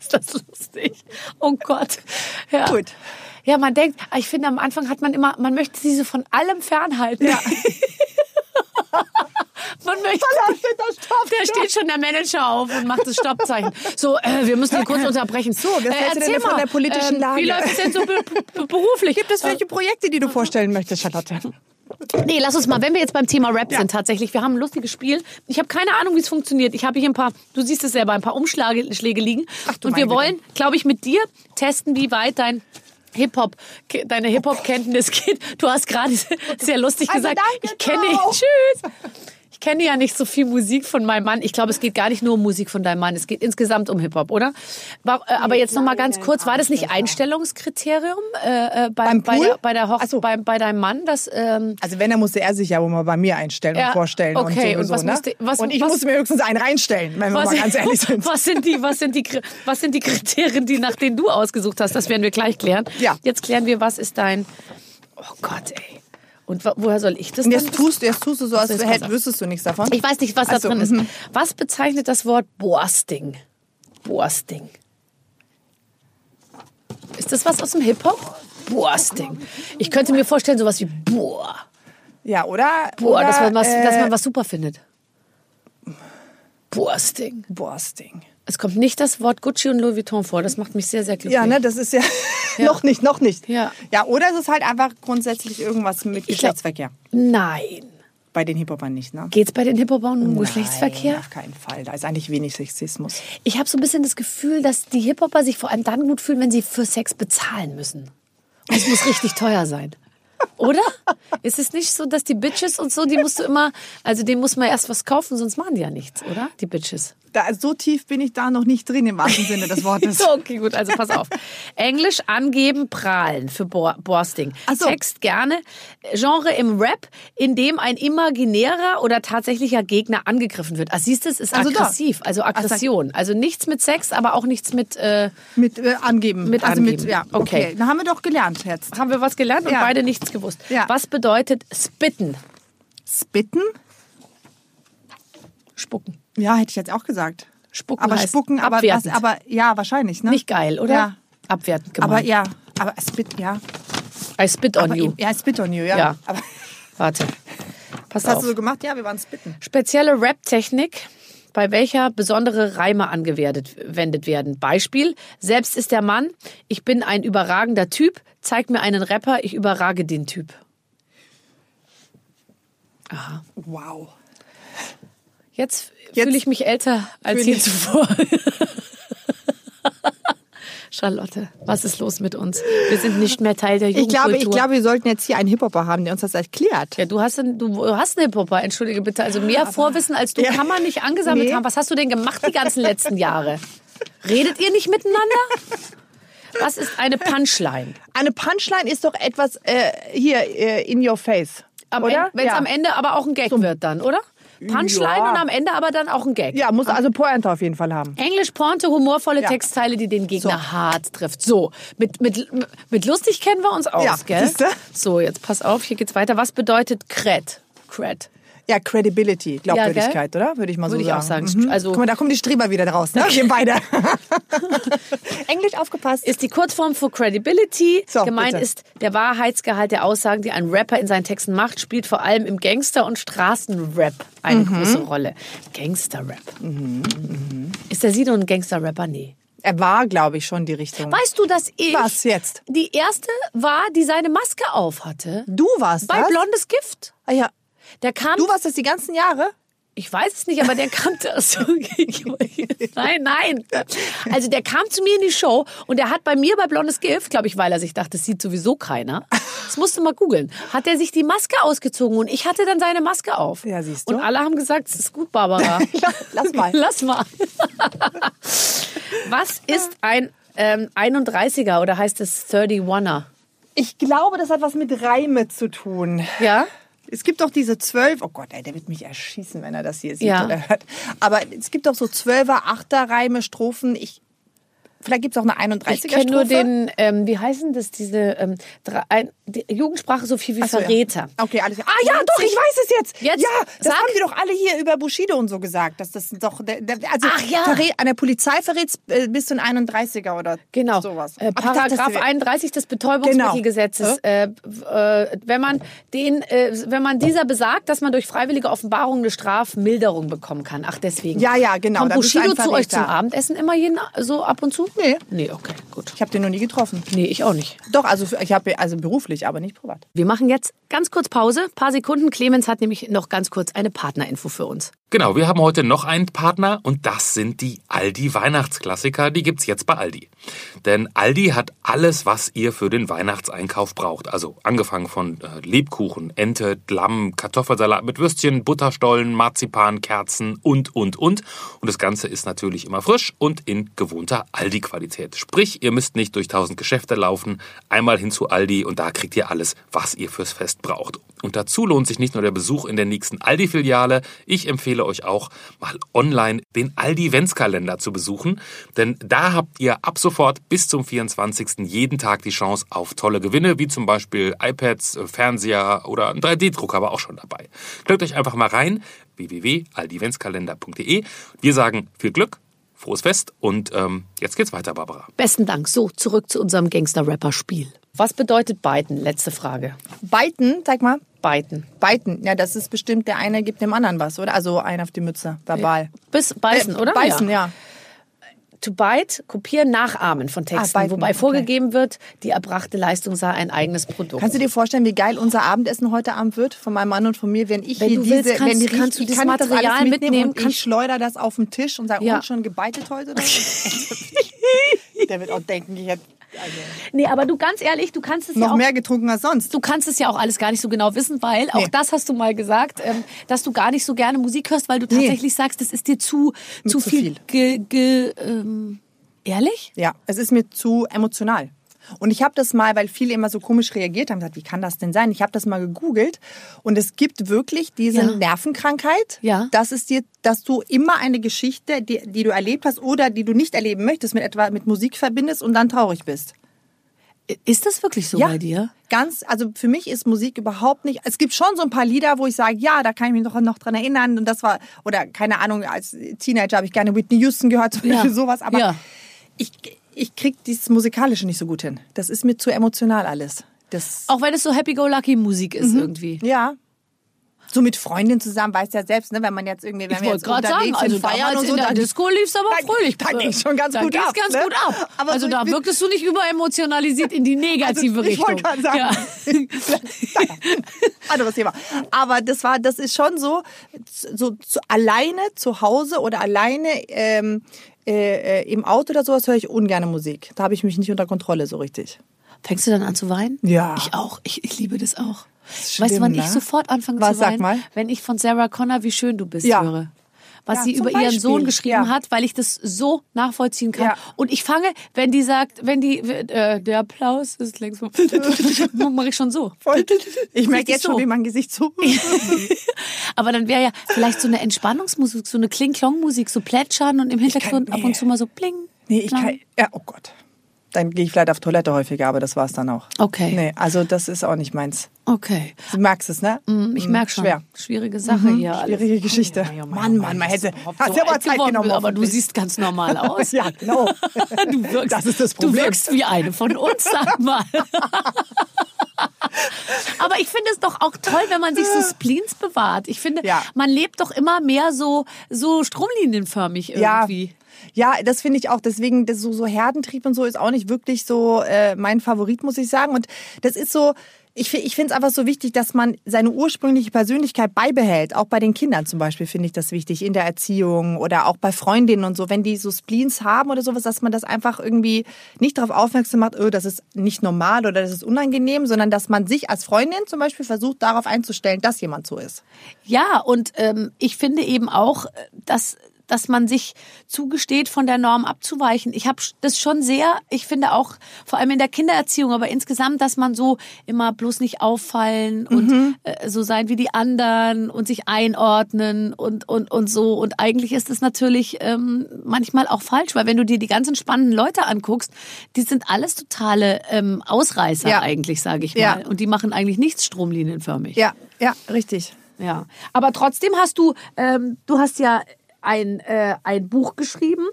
ist das lustig. Oh Gott. Ja. Gut. Ja, man denkt, ich finde, am Anfang hat man immer, man möchte sie so von allem fernhalten. Ja. [LAUGHS] man möchte. Da steht schon der Manager auf und macht das Stoppzeichen. So, äh, wir müssen hier kurz unterbrechen. So, was hältst du denn von der politischen Lage? Wie läuft es denn so be be beruflich? Gibt es welche Projekte, die du vorstellen möchtest, Charlotte? Nee, lass uns mal, wenn wir jetzt beim Thema Rap sind tatsächlich, wir haben ein lustiges Spiel. Ich habe keine Ahnung, wie es funktioniert. Ich habe hier ein paar, du siehst es selber, ein paar Umschläge Schläge liegen. Ach du Und wir wollen, glaube ich, mit dir testen, wie weit dein Hip-Hop, deine Hip-Hop-Kenntnis geht. Du hast gerade [LAUGHS] sehr lustig Also gesagt, ich kenne, ciao. tschüss. Ich kenne ja nicht so viel Musik von meinem Mann. Ich glaube, es geht gar nicht nur um Musik von deinem Mann. Es geht insgesamt um Hip-Hop, oder? Äh, aber jetzt noch mal ganz kurz, war das nicht Einstellungskriterium äh, äh, bei, Beim bei, der, bei, der Hoch so. bei, bei deinem Mann, dass ähm, Also wenn, dann musste er sich ja wohl mal bei mir einstellen Ja, und vorstellen okay, und und so. was ne? musste- was- und ich was- musste mir höchstens einen reinstellen, wenn wir mal ganz ehrlich sind. [LAUGHS] was sind die, was sind die, was sind die Kriterien, die nach denen du ausgesucht hast? Das werden wir gleich klären. Ja. Jetzt klären wir, was ist dein, oh Gott, ey. Und wo- woher soll ich das Und jetzt tust, jetzt tust du so, als hätt- wüsstest du nichts davon. Ich weiß nicht, was da drin ist. mhm. Was bezeichnet das Wort Boasting? Boasting. Ist das was aus dem Hip-Hop? Boasting. Ich könnte mir vorstellen, sowas wie Boah. Ja, oder? Boah, oder, dass, man was, äh, dass man was super findet. Boasting. Borsting. Es kommt nicht das Wort Gucci und Louis Vuitton vor. Das macht mich sehr, sehr glücklich. Ja, ne, das ist [LAUGHS] ja, noch nicht, noch nicht. Ja. Ja, oder es ist halt einfach grundsätzlich irgendwas mit Ich glaub- Geschlechtsverkehr. Nein. Bei den Hip-Hopern nicht, ne? Geht's bei den Hip-Hopern um Nein, Geschlechtsverkehr? auf keinen Fall. Da ist eigentlich wenig Sexismus. Ich habe so ein bisschen das Gefühl, dass die Hip-Hopper sich vor allem dann gut fühlen, wenn sie für Sex bezahlen müssen. Und es muss richtig teuer sein. Oder? Ist es nicht so, dass die Bitches und so, die musst du immer, also denen muss man erst was kaufen, sonst machen die ja nichts, oder? Die Bitches. Da, so tief bin ich da noch nicht drin im wahrsten Sinne des Wortes. [LAUGHS] Okay, gut, also pass auf. Englisch angeben, prahlen für Bo Borsting. So. Text gerne. Genre im Rap, in dem ein imaginärer oder tatsächlicher Gegner angegriffen wird. Ah, siehst du, es ist Also da. aggressiv, also Aggression. Also nichts mit Sex, aber auch nichts mit. Äh, Mit äh, angeben. Mit also angeben. Mit, ja, Okay. okay. Da haben wir doch gelernt jetzt. haben wir was gelernt und Ja. beide nichts gewusst. Ja. Was bedeutet spitten? Spitten? Spucken. Ja, hätte ich jetzt auch gesagt. Spucken Aber heißt spucken, aber, was, aber ja, wahrscheinlich, ne? Nicht geil, oder? Ja. Abwertend gemeint. Aber ja, aber spit, ja. I spit on aber, you. Ja, spit on you, ja. Ja. Aber Warte. [LAUGHS] Pass was hast auf. du so gemacht? Ja, wir waren spitten. Spezielle Rap-Technik, bei welcher besondere Reime angewendet wendet werden. Beispiel, selbst ist der Mann, ich bin ein überragender Typ, zeig mir einen Rapper, ich überrage den Typ. Wow. Jetzt, Jetzt fühle ich mich älter als je zuvor. [LAUGHS] Charlotte, was ist los mit uns? Wir sind nicht mehr Teil der Ich Jugendkultur. glaube, ich glaube, wir sollten jetzt hier einen Hip-Hopper haben, der uns das erklärt. Ja, du hast, einen, du hast einen Hip-Hopper, entschuldige bitte. Also mehr Vorwissen als du Ja. kann man nicht angesammelt Nee. haben. Was hast du denn gemacht die ganzen letzten Jahre? Redet ihr nicht miteinander? Was ist eine Punchline? Eine Punchline ist doch etwas äh, hier äh, in your face. Am oder? Wenn es ja. am Ende aber auch ein Gag wird dann, oder? Punchline Ja. und am Ende aber dann auch ein Gag. Ja, muss also Pointe auf jeden Fall haben. Englisch, Pointe, humorvolle Ja. Textteile, die den Gegner So. hart trifft. So, mit, mit, mit lustig kennen wir uns aus, Ja, gell? siehste? So, jetzt pass auf, hier geht's weiter. Was bedeutet Cred? Cred. Ja, Credibility, Glaubwürdigkeit, gell? oder? Würde ich mal Würde so ich auch sagen. sagen. Mhm. Also- Guck mal, da kommen die Streber wieder raus, ne? Wir beide. [LAUGHS] Englisch aufgepasst. Ist die Kurzform für Credibility. So, Gemeint bitte. ist der Wahrheitsgehalt der Aussagen, die ein Rapper in seinen Texten macht, spielt vor allem im Gangster- und Straßenrap eine Mhm. große Rolle. Gangsterrap. Ist der Sido ein Gangsterrapper? Nee. Er war, glaube ich, schon die Richtung. Weißt du, dass ich Was jetzt? die erste war, die seine Maske auf hatte? Du warst Bei das? Blondes Gift. Ah, ja. Der kam. Du warst das die ganzen Jahre? Ich weiß es nicht, aber der kam so. [LAUGHS] nein, nein. Also der kam zu mir in die Show und der hat bei mir bei Blondes Gift, glaube ich, weil er sich dachte, das sieht sowieso keiner. Das musst du mal googeln. Hat er sich die Maske ausgezogen und ich hatte dann seine Maske auf. Ja, siehst du. Und alle haben gesagt, es ist gut, Barbara. [LAUGHS] Lass mal. Lass mal. Was ist ein ähm, 31er oder heißt es 31er? Ich glaube, das hat was mit Reime zu tun. Ja? Es gibt doch diese zwölf, oh Gott, ey, der wird mich erschießen, wenn er das hier sieht Ja. oder hört. Aber es gibt doch so zwölfer, achter Reime, Strophen. Ich, vielleicht gibt es auch eine 31er Ich kenne nur Strophe. den, ähm, wie heißen das, diese ähm, drei, die Jugendsprache so viel wie so, ja. Verräter. Okay, alles klar. Ah ja, doch, ich weiß es jetzt. Jetzt ja, das sag. haben die doch alle hier über Bushido und so gesagt, dass das doch also Ach ja. verrät, an der Polizei verrätst äh, bis zu ein 31er oder Genau. sowas. Äh, Paragraph das- 31 des Betäubungsmittelgesetzes. Äh, äh, wenn man den, äh, wenn man dieser besagt, dass man durch freiwillige Offenbarung eine Strafmilderung bekommen kann. Ach, deswegen. Ja, ja, genau, Kommt Bushido zu euch zum. Abendessen immer jeden, so ab und zu? Nee. Nee, okay, gut. Ich habe den noch nie getroffen. Nee, ich auch nicht. Doch, also ich habe also beruflich, aber nicht privat. Wir machen jetzt ganz kurz Pause, paar Sekunden. Clemens hat nämlich noch ganz kurz eine Partnerinfo für uns. Genau, wir haben heute noch einen Partner und das sind die Aldi Weihnachtsklassiker. Die gibt's jetzt bei Aldi. Denn Aldi hat alles, was ihr für den Weihnachtseinkauf braucht. Also angefangen von äh, Lebkuchen, Ente, Lamm, Kartoffelsalat mit Würstchen, Butterstollen, Marzipan, Kerzen und, und, und. Und das Ganze ist natürlich immer frisch und in gewohnter Aldi-Qualität. Sprich, ihr müsst nicht durch tausend Geschäfte laufen, einmal hin zu Aldi und da kriegt ihr alles, was ihr fürs Fest braucht. Und dazu lohnt sich nicht nur der Besuch in der nächsten Aldi-Filiale, ich empfehle euch auch mal online den Aldi-Ventskalender zu besuchen, denn da habt ihr ab sofort bis zum 24. jeden Tag die Chance auf tolle Gewinne, wie zum Beispiel iPads, äh, Fernseher oder ein 3D-Drucker war auch schon dabei. Klickt euch einfach mal rein, www.aldiventskalender.de. Wir sagen viel Glück, frohes Fest und ähm, jetzt geht's weiter, Barbara. Besten Dank. So, zurück zu unserem Gangster-Rapper-Spiel. Was bedeutet Biden? Letzte Frage. Biten, sag mal. Biden. Biten, ja, das ist bestimmt, der eine gibt dem anderen was, oder? Also ein auf die Mütze, verbal. Bis beißen, Äh, oder? Beißen, ja. To bite, kopieren, nachahmen von Texten, Ah, wobei okay. vorgegeben wird, die erbrachte Leistung sei ein eigenes Produkt. Kannst du dir vorstellen, wie geil unser Abendessen heute Abend wird von meinem Mann und von mir, wenn ich Wenn hier du diese, willst, kannst- wenn die kannst du ich- dieses kann ich das Material alles mitnehmen, und ich schleudere das auf den Tisch und sage, Ja. und schon gebeitet heute? [LAUGHS] Der wird auch denken, ich hätte also, nee, aber du ganz ehrlich, du kannst es ja noch auch mehr getrunken als sonst. Du kannst es ja auch alles gar nicht so genau wissen, weil auch Nee. das hast du mal gesagt, ähm, dass du gar nicht so gerne Musik hörst, weil du tatsächlich sagst, das ist dir zu zu zu viel. Ge, ge, ähm, ehrlich? Ja, es ist mir zu emotional. Und ich habe das mal, weil viele immer so komisch reagiert haben, gesagt, wie kann das denn sein? Ich habe das mal gegoogelt und es gibt wirklich diese Ja. Nervenkrankheit. Ja. Das ist dir, dass du immer eine Geschichte, die, die du erlebt hast oder die du nicht erleben möchtest, mit etwa mit Musik verbindest und dann traurig bist. Ist das wirklich so bei dir? Ganz, also für mich ist Musik überhaupt nicht. Es gibt schon so ein paar Lieder, wo ich sage, ja, da kann ich mich noch, noch dran erinnern. Und das war, oder keine Ahnung, als Teenager habe ich gerne Whitney Houston gehört, zum Ja. Beispiel sowas. Aber Ja. ich, ich krieg dieses Musikalische nicht so gut hin. Das ist mir zu emotional alles. Das, Auch wenn es so Happy-Go-Lucky-Musik ist irgendwie. ja. so mit Freundinnen zusammen, weißt ja selbst, ne, wenn man jetzt irgendwie, wenn Ich wir wollte jetzt gerade sagen, also feiern und so, in der dann, Disco lief's aber da- fröhlich. Da ging's schon ganz da gut ab. ganz ne? gut ab. Aber also so, da ich wirktest du nicht überemotionalisiert in die [LAUGHS] negative also, ich Richtung. wollte gerade sagen, Ja. [LAUGHS] anderes Thema. Aber das war, das ist schon so, so zu, alleine zu Hause oder alleine ähm, äh, äh, im Auto oder sowas höre ich ungerne Musik. Da habe ich mich nicht unter Kontrolle so richtig. Fängst du dann an zu weinen? Ja. Ich auch. Ich, ich liebe das auch. ist weißt du, wann schlimm, ich ne? sofort anfange Was, zu sag weinen? mal. Wenn ich von Sarah Connor, wie schön du bist, Ja. höre. Was Ja, sie über ihren Sohn Beispiel. geschrieben Ja. hat, weil ich das so nachvollziehen kann. Ja. Und ich fange, wenn die sagt, wenn die, äh, der Applaus ist längst [LAUGHS] mache ich schon so. Voll. Ich merke jetzt schon, so. wie mein Gesicht so. [LAUGHS] Aber dann wäre ja vielleicht so eine Entspannungsmusik, so eine Kling-Klong-Musik, so plätschern und im Hintergrund ab und nee. zu mal so bling. Nee, ich klang. kann. Ja, oh Gott. Dann gehe ich vielleicht auf Toilette häufiger, aber das war's dann auch. Okay. Nee, also das ist auch nicht meins. Okay. Du merkst es, ne? Ich merke schon. Schwer. Schwierige Sache hier. alles. Schwierige Geschichte. Oh, ja, ja, Mann, Mann, man hätte. Hast ja aber Zeit genommen. bist, Aber du siehst ganz normal [LAUGHS] aus. Ja, genau. [LAUGHS] Du wirkst, Das ist das Du Problem. wirkst wie eine von uns, sag mal. [LAUGHS] Aber ich finde es doch auch toll, wenn man sich so Spleens bewahrt. Ich finde, Ja. man lebt doch immer mehr so, so stromlinienförmig irgendwie. Ja, das finde ich auch. Deswegen, so, so Herdentrieb und so ist auch nicht wirklich so äh, mein Favorit, muss ich sagen. Und das ist so, ich, ich finde es einfach so wichtig, dass man seine ursprüngliche Persönlichkeit beibehält. Auch bei den Kindern zum Beispiel finde ich das wichtig, in der Erziehung oder auch bei Freundinnen und so. Wenn die so Spleens haben oder sowas, dass man das einfach irgendwie nicht darauf aufmerksam macht, oh, das ist nicht normal oder das ist unangenehm, sondern dass man sich als Freundin zum Beispiel versucht, darauf einzustellen, dass jemand so ist. Ja, und ähm, ich finde eben auch, dass dass man sich zugesteht, von der Norm abzuweichen. Ich habe das schon sehr, ich finde auch, vor allem in der Kindererziehung, aber insgesamt, dass man so immer bloß nicht auffallen und äh, so sein wie die anderen und sich einordnen und, und, und so. Und eigentlich ist es natürlich ähm, manchmal auch falsch, weil wenn du dir die ganzen spannenden Leute anguckst, die sind alles totale ähm, Ausreißer Ja. eigentlich, sage ich Ja. mal. Und die machen eigentlich nichts stromlinienförmig. Ja, ja, richtig. Ja, aber trotzdem hast du, ähm, du hast ja ein, äh, ein Buch geschrieben,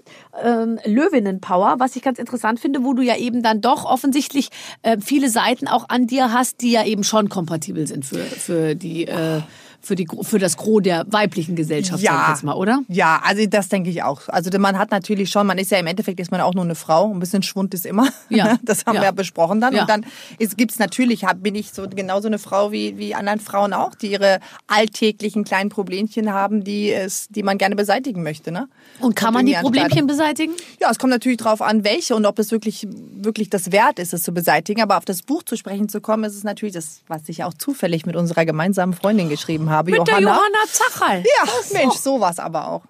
ähm, Löwinnenpower, was ich ganz interessant finde, wo du ja eben dann doch offensichtlich äh, viele Seiten auch an dir hast, die ja eben schon kompatibel sind für, für die äh, für die für das Gros der weiblichen Gesellschaft, sag ich jetzt mal, oder? Ja, also das denke ich auch. Also man hat natürlich schon, man ist ja im Endeffekt ist man auch nur eine Frau, ein bisschen Schwund ist immer. Ja. [LAUGHS] Das haben Ja. wir ja besprochen dann. Ja. Und dann ist, gibt's natürlich, bin ich so genauso eine Frau wie, wie anderen Frauen auch, die ihre alltäglichen kleinen Problemchen haben, die es, die man gerne beseitigen möchte. Ne? Und kann man die Problemchen beseitigen? Ja, es kommt natürlich drauf an, welche und ob es wirklich, wirklich das wert ist, es zu beseitigen. Aber auf das Buch zu sprechen zu kommen, ist es natürlich das, was ich auch zufällig mit unserer gemeinsamen Freundin geschrieben habe, Mit der Johanna Zachal. ja, Mensch, sowas aber auch.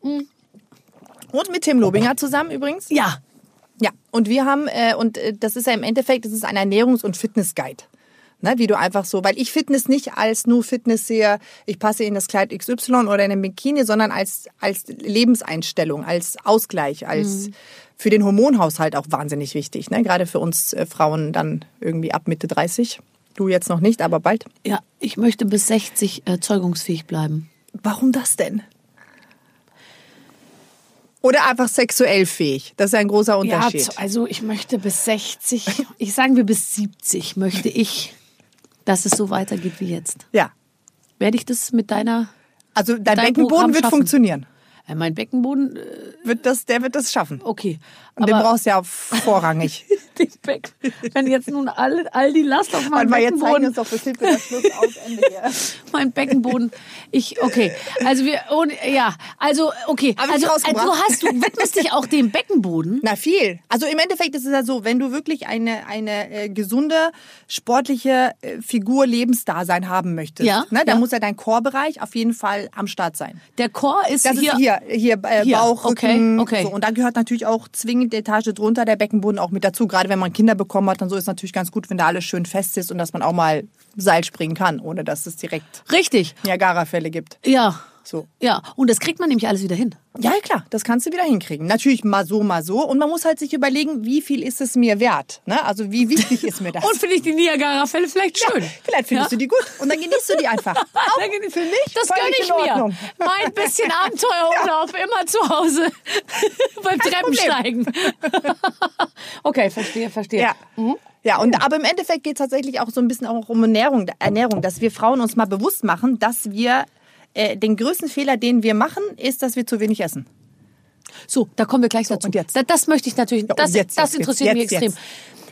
Und mit Tim Lobinger zusammen übrigens. Ja. Ja, und wir haben, äh, und äh, das ist ja im Endeffekt, das ist ein Ernährungs- und Fitnessguide. Ne, wie du einfach so, weil ich Fitness nicht als nur Fitness sehe, ich passe in das Kleid XY oder in den Bikini, sondern als, als Lebenseinstellung, als Ausgleich, als für den Hormonhaushalt auch wahnsinnig wichtig. Ne? Gerade für uns äh, Frauen dann irgendwie ab Mitte 30. Du jetzt noch nicht, aber bald. Ja, ich möchte bis 60 äh, zeugungsfähig bleiben. Warum das denn? Oder einfach sexuell fähig. Das ist ein großer Unterschied. Ja, also ich möchte bis 60, ich sagen wir bis 70 möchte ich, dass es so weitergeht wie jetzt. ja. Werde ich das mit deiner, Also dein Beckenboden wird funktionieren. Mein Beckenboden, äh, Wird das, der wird das schaffen. okay. Und den brauchst du ja vorrangig. [LAUGHS] den Beck, wenn jetzt nun all, all die Last auf meinem Und weil jetzt zeigen Beckenboden, uns doch Hilfe das Schluss aus [LAUGHS] Ende hier. mein Beckenboden, ich, okay, also wir, und, ja, also, okay, ich also, also hast, du widmest dich auch dem Beckenboden. Na viel. Also im Endeffekt ist es ja so, wenn du wirklich eine, eine äh, gesunde, sportliche äh, Figur, Lebensdasein haben möchtest, Ja, ne, dann ja. muss ja dein Chorbereich auf jeden Fall am Start sein. Der Chor ist Das hier, ist hier, hier, äh, Hier, Bauch, okay, Rücken. okay. So. Und da gehört natürlich auch zwingend die Etage drunter der Beckenboden auch mit dazu. Gerade wenn man Kinder bekommen hat, dann so ist es natürlich ganz gut, wenn da alles schön fest ist und dass man auch mal Seil springen kann, ohne dass es direkt richtig, Niagara-Fälle gibt. ja. So. Ja, und das kriegt man nämlich alles wieder hin. Ja, klar, das kannst du wieder hinkriegen. Natürlich mal so, mal so. Und man muss halt sich überlegen, wie viel ist es mir wert? Ne? Also wie wichtig ist mir [LAUGHS] das? und finde ich die Niagara-Fälle vielleicht schön. Ja, vielleicht findest ja? du die gut und dann genießt du die einfach. [LAUGHS] Auch für mich Das gönne ich mir. Mein bisschen [LAUGHS] Abenteuerurlaub ja. immer zu Hause beim Kein Treppensteigen. okay, verstehe, verstehe. Ja. Mhm. Ja, und aber im Endeffekt geht es tatsächlich auch so ein bisschen auch um Ernährung, Ernährung, dass wir Frauen uns mal bewusst machen, dass wir äh, den größten Fehler, den wir machen, ist, dass wir zu wenig essen. So, da kommen wir gleich so, dazu. Und jetzt? Das, das möchte ich natürlich, das, jetzt, das interessiert jetzt, mich extrem.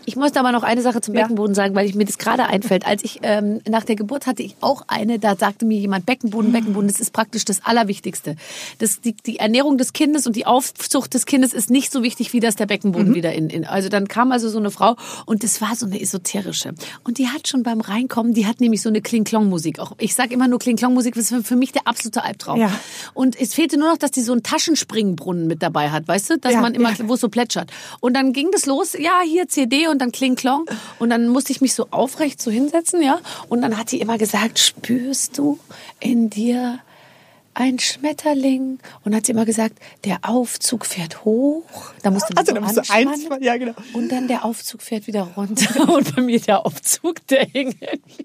Ich möchte aber noch eine Sache zum Beckenboden sagen, weil ich mir das gerade einfällt. Als ich ähm, nach der Geburt hatte ich auch eine, da sagte mir jemand Beckenboden, Beckenboden, das ist praktisch das Allerwichtigste. Das, die, die Ernährung des Kindes und die Aufzucht des Kindes ist nicht so wichtig, wie das der Beckenboden mhm. wieder in, in. Also dann kam also so eine Frau und das war so eine esoterische. Und die hat schon beim Reinkommen, die hat nämlich so eine Kling-Klong-Musik. Auch ich sag immer nur Kling-Klong-Musik, das ist für mich der absolute Albtraum. Ja. Und es fehlte nur noch, dass die so einen Taschenspringbrunnen mit dabei hat, weißt du, dass ja, man immer, ja. wo es so plätschert. Und dann ging das los, ja, hier CD und dann Kling Klong. Und dann musste ich mich so aufrecht so hinsetzen, ja. Und dann hat die immer gesagt, spürst du in dir ein Schmetterling und hat sie immer gesagt, der Aufzug fährt hoch. Da musste man also, so da musst du eins, ja, genau. Und dann der Aufzug fährt wieder runter. [LAUGHS] Und bei mir der Aufzug, der hing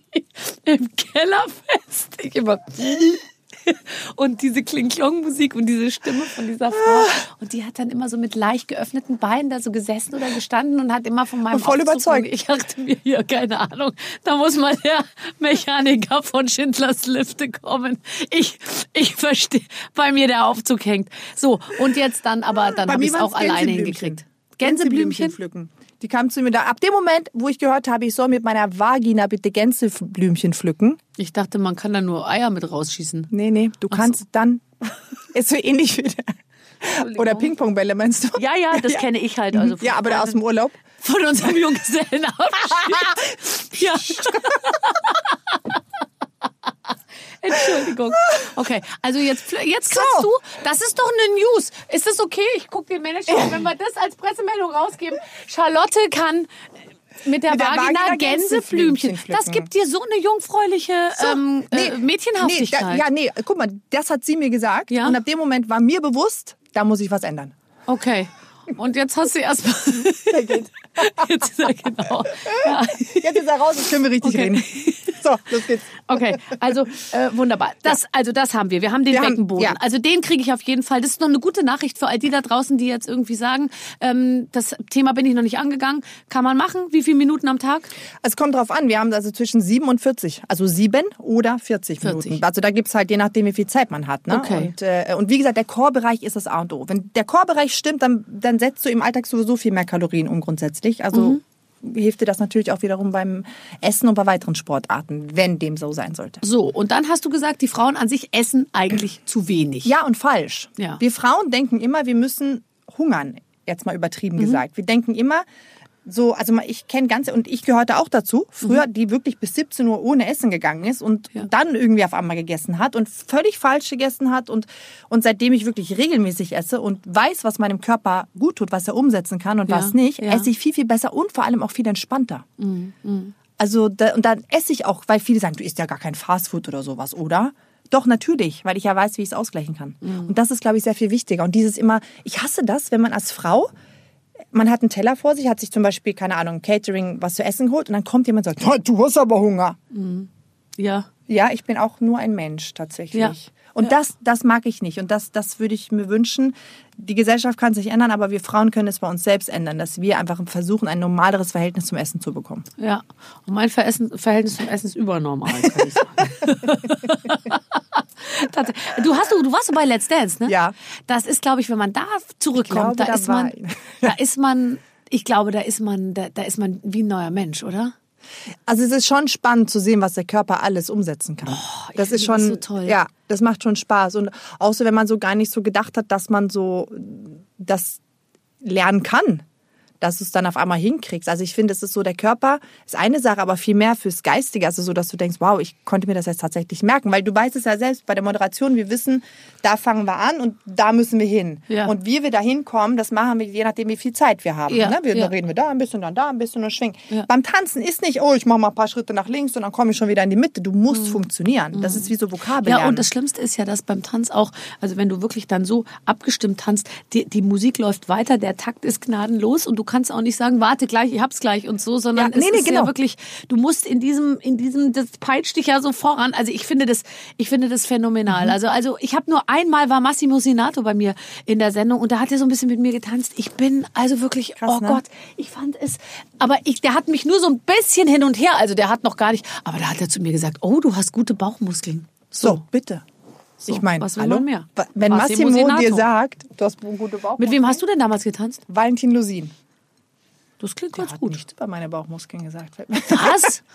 [LAUGHS] im Keller fest. Ich immer [LAUGHS] [LAUGHS] und diese Kling-Klong-Musik und diese Stimme von dieser Frau. Und die hat dann immer so mit leicht geöffneten Beinen da so gesessen oder gestanden und hat immer von meinem Voll Aufzug überzeugt. [LAUGHS] Ich dachte mir hier, keine Ahnung, da muss mal der Mechaniker von Schindlers Lifte kommen. Ich, ich verstehe, bei mir der Aufzug hängt. So, und jetzt dann aber, dann habe ich es auch alleine hingekriegt. Gänseblümchen pflücken. Die kam zu mir da. Ab dem Moment, wo ich gehört habe, ich soll mit meiner Vagina bitte Gänseblümchen pflücken. Ich dachte, man kann da nur Eier mit rausschießen. Nee, nee, du Ach kannst so. dann. [LAUGHS] Ist so ähnlich wie der. Oder Ping-Pong-Bälle meinst du? Ja, ja, das ja. kenne ich halt. Also ja, aber der aus dem Urlaub. Von unserem Junggesellenabschied. [LAUGHS] ja. Entschuldigung. Okay, also jetzt, jetzt kannst so. du, das ist doch eine News. Ist das okay? Ich gucke den Manager, wenn wir das als Pressemeldung rausgeben. Charlotte kann mit der, mit der Vagina, Vagina Gänseblümchen. Das gibt dir so eine jungfräuliche so, ähm, äh, nee, Mädchenhaftigkeit. Nee, da, ja, nee, guck mal, das hat sie mir gesagt. Ja? Und ab dem Moment war mir bewusst, da muss ich was ändern. Okay. Und jetzt hast du erstmal. [LAUGHS] [LAUGHS] jetzt ist er genau. Ja. Jetzt ist er raus, jetzt können wir richtig okay. reden. [LAUGHS] So, los geht's. Okay, also äh, wunderbar. Das, ja. Also das haben wir. Wir haben den wir Beckenboden. Haben, ja. Also den kriege ich auf jeden Fall. Das ist noch eine gute Nachricht für all die da draußen, die jetzt irgendwie sagen, ähm, das Thema bin ich noch nicht angegangen. Kann man machen? Wie viele Minuten am Tag? Es kommt drauf an. Wir haben also zwischen sieben und 40. Also sieben oder 40, 40. Minuten. Also da gibt's halt je nachdem, wie viel Zeit man hat. Ne? Okay. Und, äh, und wie gesagt, der Chorbereich ist das A und O. Wenn der Chorbereich stimmt, dann, dann setzt du im Alltag sowieso viel mehr Kalorien um grundsätzlich. Also mhm hilft dir das natürlich auch wiederum beim Essen und bei weiteren Sportarten, wenn dem so sein sollte. So, und dann hast du gesagt, die Frauen an sich essen eigentlich [CLEARS THROAT] zu wenig. Ja, und falsch. Ja. Wir Frauen denken immer, wir müssen hungern, jetzt mal übertrieben mhm. gesagt. Wir denken immer, so, also ich kenne ganze, und ich gehörte auch dazu, früher, mhm. die wirklich bis 17 Uhr ohne Essen gegangen ist und ja. dann irgendwie auf einmal gegessen hat und völlig falsch gegessen hat und, und seitdem ich wirklich regelmäßig esse und weiß, was meinem Körper gut tut, was er umsetzen kann und ja. was nicht, ja. esse ich viel, viel besser und vor allem auch viel entspannter. Mhm. mhm. Also, da, und dann esse ich auch, weil viele sagen, du isst ja gar kein Fastfood oder sowas, oder? Doch, natürlich, weil ich ja weiß, wie ich es ausgleichen kann. Mhm. Und das ist, glaube ich, sehr viel wichtiger. Und dieses immer, ich hasse das, wenn man als Frau man hat einen Teller vor sich, hat sich zum Beispiel, keine Ahnung, Catering was zu essen geholt und dann kommt jemand und sagt, du hast aber Hunger. Mhm. Ja. Ja, ich bin auch nur ein Mensch tatsächlich. Ja. Und ja. das, das mag ich nicht. Und das, das würde ich mir wünschen. Die Gesellschaft kann sich ändern, aber wir Frauen können es bei uns selbst ändern, dass wir einfach versuchen, ein normaleres Verhältnis zum Essen zu bekommen. Ja. Und mein Verhältnis zum Essen ist übernormal, kann ich sagen. [LAUGHS] du hast du, du warst bei Let's Dance, ne? Ja. Das ist, glaube ich, wenn man da zurückkommt, glaube, da, da ist man, da ist man, ich glaube, da ist man, da, da ist man wie ein neuer Mensch, oder? Also es ist schon spannend zu sehen, was der Körper alles umsetzen kann. Oh, das ist schon, das so toll. ja, das macht schon Spaß und auch so, wenn man so gar nicht so gedacht hat, dass man so das lernen kann dass du es dann auf einmal hinkriegst. Also ich finde, es ist so, der Körper ist eine Sache, aber viel mehr fürs Geistige. Also so, dass du denkst, wow, ich konnte mir das jetzt tatsächlich merken. Weil du weißt es ja selbst bei der Moderation, wir wissen, da fangen wir an und da müssen wir hin. Ja. Und wie wir da hinkommen, das machen wir je nachdem, wie viel Zeit wir haben. Ja, Ne? Wir ja. dann reden wir da ein bisschen, dann da ein bisschen und schwingen. Beim Tanzen ist nicht, oh, ich mache mal ein paar Schritte nach links und dann komme ich schon wieder in die Mitte. Du musst funktionieren. Das ist wie so Vokabeln. Mhm. Ja, und das Schlimmste ist ja, dass beim Tanz auch, also wenn du wirklich dann so abgestimmt tanzt, die, die Musik läuft weiter, der Takt ist gnadenlos und du kannst auch nicht sagen, warte gleich, ich hab's gleich und so, sondern Ja, es nee, nee, ist ja genau. wirklich, du musst in diesem, in diesem, das peitscht dich ja so voran. Also ich finde das, ich finde das Mhm. phänomenal. Also, also ich habe nur einmal war Massimo Sinato bei mir in der Sendung und da hat er so ein bisschen mit mir getanzt. Ich bin also wirklich, Krass, oh ne? Gott, ich fand es, aber ich, der hat mich nur so ein bisschen hin und her, also der hat noch gar nicht, aber da hat er zu mir gesagt, oh, du hast gute Bauchmuskeln. So, bitte. So, ich meine, was will hallo? man mehr? Wenn Massimo Massimo, dir sagt, du hast gute Bauchmuskeln. Mit wem hast du denn damals getanzt? Valentin Lusin. Das klingt Der ganz hat gut. nichts über meine Bauchmuskeln gesagt. Was? [LAUGHS]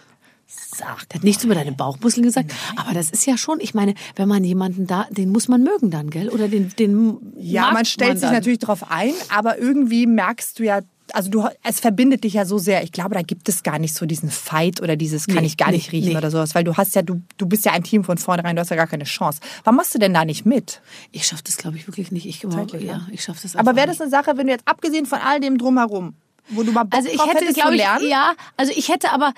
Sag, der hat nichts über deine Bauchmuskeln gesagt. Aber das ist ja schon, ich meine, wenn man jemanden da, den muss man mögen dann, gell? Oder den, den Ja, man stellt sich dann. natürlich darauf ein, aber irgendwie merkst du ja, also du, es verbindet dich ja so sehr. Ich glaube, da gibt es gar nicht so diesen Fight oder dieses kann Nee, ich gar nee, nicht riechen nee. oder sowas, weil du hast ja, du, du bist ja ein Team von vornherein, du hast ja gar keine Chance. Warum machst du denn da nicht mit? Ich schaff das, glaube ich, wirklich nicht. Ich, Zeitlich, ja, ich schaff das Aber wäre das eine Sache, wenn du jetzt abgesehen von all dem drumherum, wo du mal Bock Also ich hätte, glaube ich, lernen? ja, also ich hätte aber,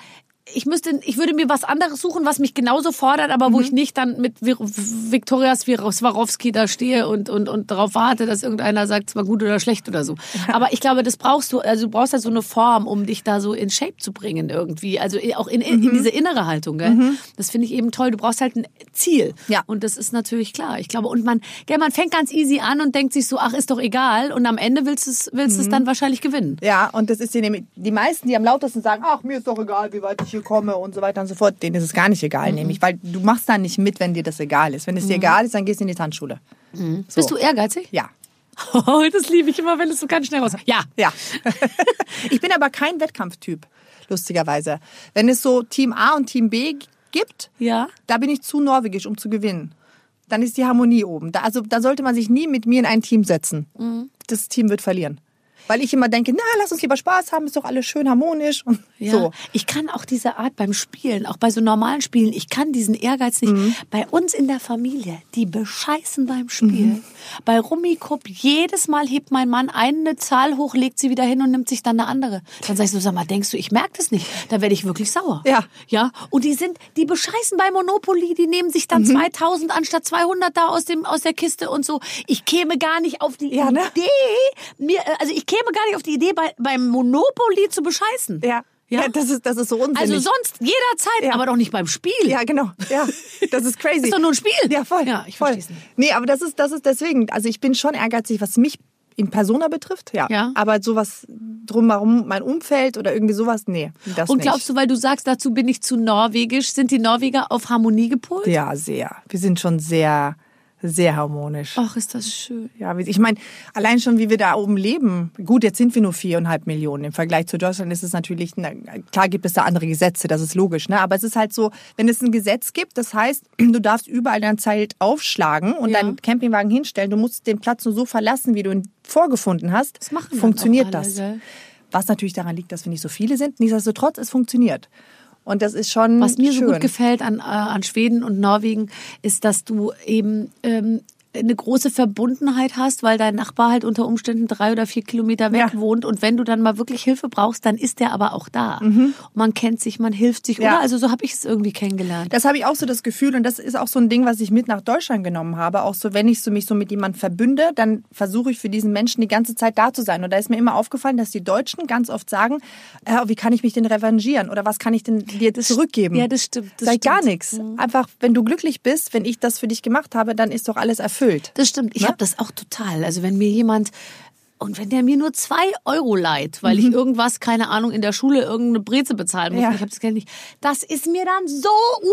ich müsste, ich würde mir was anderes suchen, was mich genauso fordert, aber wo ich nicht dann mit Viktoria Swarovski da stehe und, und, und darauf warte, dass irgendeiner sagt, es war gut oder schlecht oder so. Aber ich glaube, das brauchst du, also du brauchst halt so eine Form, um dich da so in Shape zu bringen irgendwie. Also auch in, in, in diese innere Haltung, gell? Das finde ich eben toll. Du brauchst halt ein Ziel. Ja. Und das ist natürlich klar. Ich glaube, und man, gell, man fängt ganz easy an und denkt sich so, ach, ist doch egal. Und am Ende willst du es, willst du es dann wahrscheinlich gewinnen. Ja, und das ist die, die meisten, die am lautesten sagen, ach, mir ist doch egal, wie weit ich hier komme und so weiter und so fort, denen ist es gar nicht egal, Mhm. nämlich, weil du machst dann nicht mit, wenn dir das egal ist. Wenn es dir egal ist, dann gehst du in die Tanzschule. So. Mhm. Bist du ehrgeizig? Ja. Oh, das liebe ich immer, wenn es so ganz schnell raus. Ja. Ja. [LAUGHS] ich bin aber kein Wettkampftyp, lustigerweise. Wenn es so Team A und Team B gibt, Ja. da bin ich zu norwegisch, um zu gewinnen. Dann ist die Harmonie oben. Da, also da sollte man sich nie mit mir in ein Team setzen. Mhm. Das Team wird verlieren. Weil ich immer denke, na, lass uns lieber Spaß haben, ist doch alles schön harmonisch und Ja, so. ich kann auch diese Art beim Spielen, auch bei so normalen Spielen, ich kann diesen Ehrgeiz nicht. Mhm. Bei uns in der Familie, die bescheißen beim Spiel. Mhm. Bei Rummikub, jedes Mal hebt mein Mann eine Zahl hoch, legt sie wieder hin und nimmt sich dann eine andere. Dann sag ich so, sag mal, denkst du, ich merke das nicht? Da werde ich wirklich sauer. Ja. Ja, und die sind, die bescheißen bei Monopoly, die nehmen sich Mhm. dann 2000 anstatt 200 da aus dem, aus der Kiste und so. Ich käme gar nicht auf die Ja, ne? Idee, mir, äh, also ich käme gar nicht auf die Idee, bei, beim Monopoly zu bescheißen. Ja. Ja. Ja, das, ist, das ist so unsinnig. Also sonst jederzeit, Ja. aber doch nicht beim Spiel. Ja, genau. Ja, das ist crazy. Ist doch nur ein Spiel. Ja, voll. Ja, ich voll. versteh's nicht. Nee, aber das ist, das ist deswegen, also ich bin schon ehrgeizig, was mich in Persona betrifft, ja. Ja. Aber sowas drumherum, mein Umfeld oder irgendwie sowas, nee, das Und nicht. glaubst du, weil du sagst, dazu bin ich zu norwegisch, sind die Norweger auf Harmonie gepolt? Ja, sehr. Wir sind schon sehr, sehr harmonisch. Ach, ist das schön. Ja, ich meine, allein schon, wie wir da oben leben. Gut, jetzt sind wir nur viereinhalb Millionen. Im Vergleich zu Deutschland ist es natürlich, na, klar gibt es da andere Gesetze, das ist logisch, ne? Aber es ist halt so, wenn es ein Gesetz gibt, das heißt, [CLEARS THROAT] du darfst überall dein Zelt aufschlagen und Ja. deinen Campingwagen hinstellen. Du musst den Platz nur so verlassen, wie du ihn vorgefunden hast. Das machen funktioniert alle, das. gell? Was natürlich daran liegt, dass wir nicht so viele sind. Nichtsdestotrotz, es funktioniert. Und das ist schon Was mir schön. so gut gefällt an, äh, an Schweden und Norwegen, ist, dass du eben ähm, eine große Verbundenheit hast, weil dein Nachbar halt unter Umständen drei oder vier Kilometer weg Ja. wohnt. Und wenn du dann mal wirklich Hilfe brauchst, dann ist der aber auch da. Und man kennt sich, man hilft sich. Mhm. Ja. Oder? Also so habe ich es irgendwie kennengelernt. Das habe ich auch so das Gefühl und das ist auch so ein Ding, was ich mit nach Deutschland genommen habe. Auch so, wenn ich so mich so mit jemandem verbünde, dann versuche ich für diesen Menschen die ganze Zeit da zu sein. Und da ist mir immer aufgefallen, dass die Deutschen ganz oft sagen, äh, wie kann ich mich denn revanchieren oder was kann ich denn dir zurückgeben? ja, das stimmt, das Sei stimmt. gar nichts. Einfach, wenn du glücklich bist, wenn ich das für dich gemacht habe, dann ist doch alles erfüllt. Das stimmt. Ich Ne? habe das auch total. Also wenn mir jemand und wenn der mir nur zwei Euro leiht, weil ich irgendwas, keine Ahnung, in der Schule irgendeine Breze bezahlen muss, Mhm. Ja. ich habe das Geld nicht, das ist mir dann so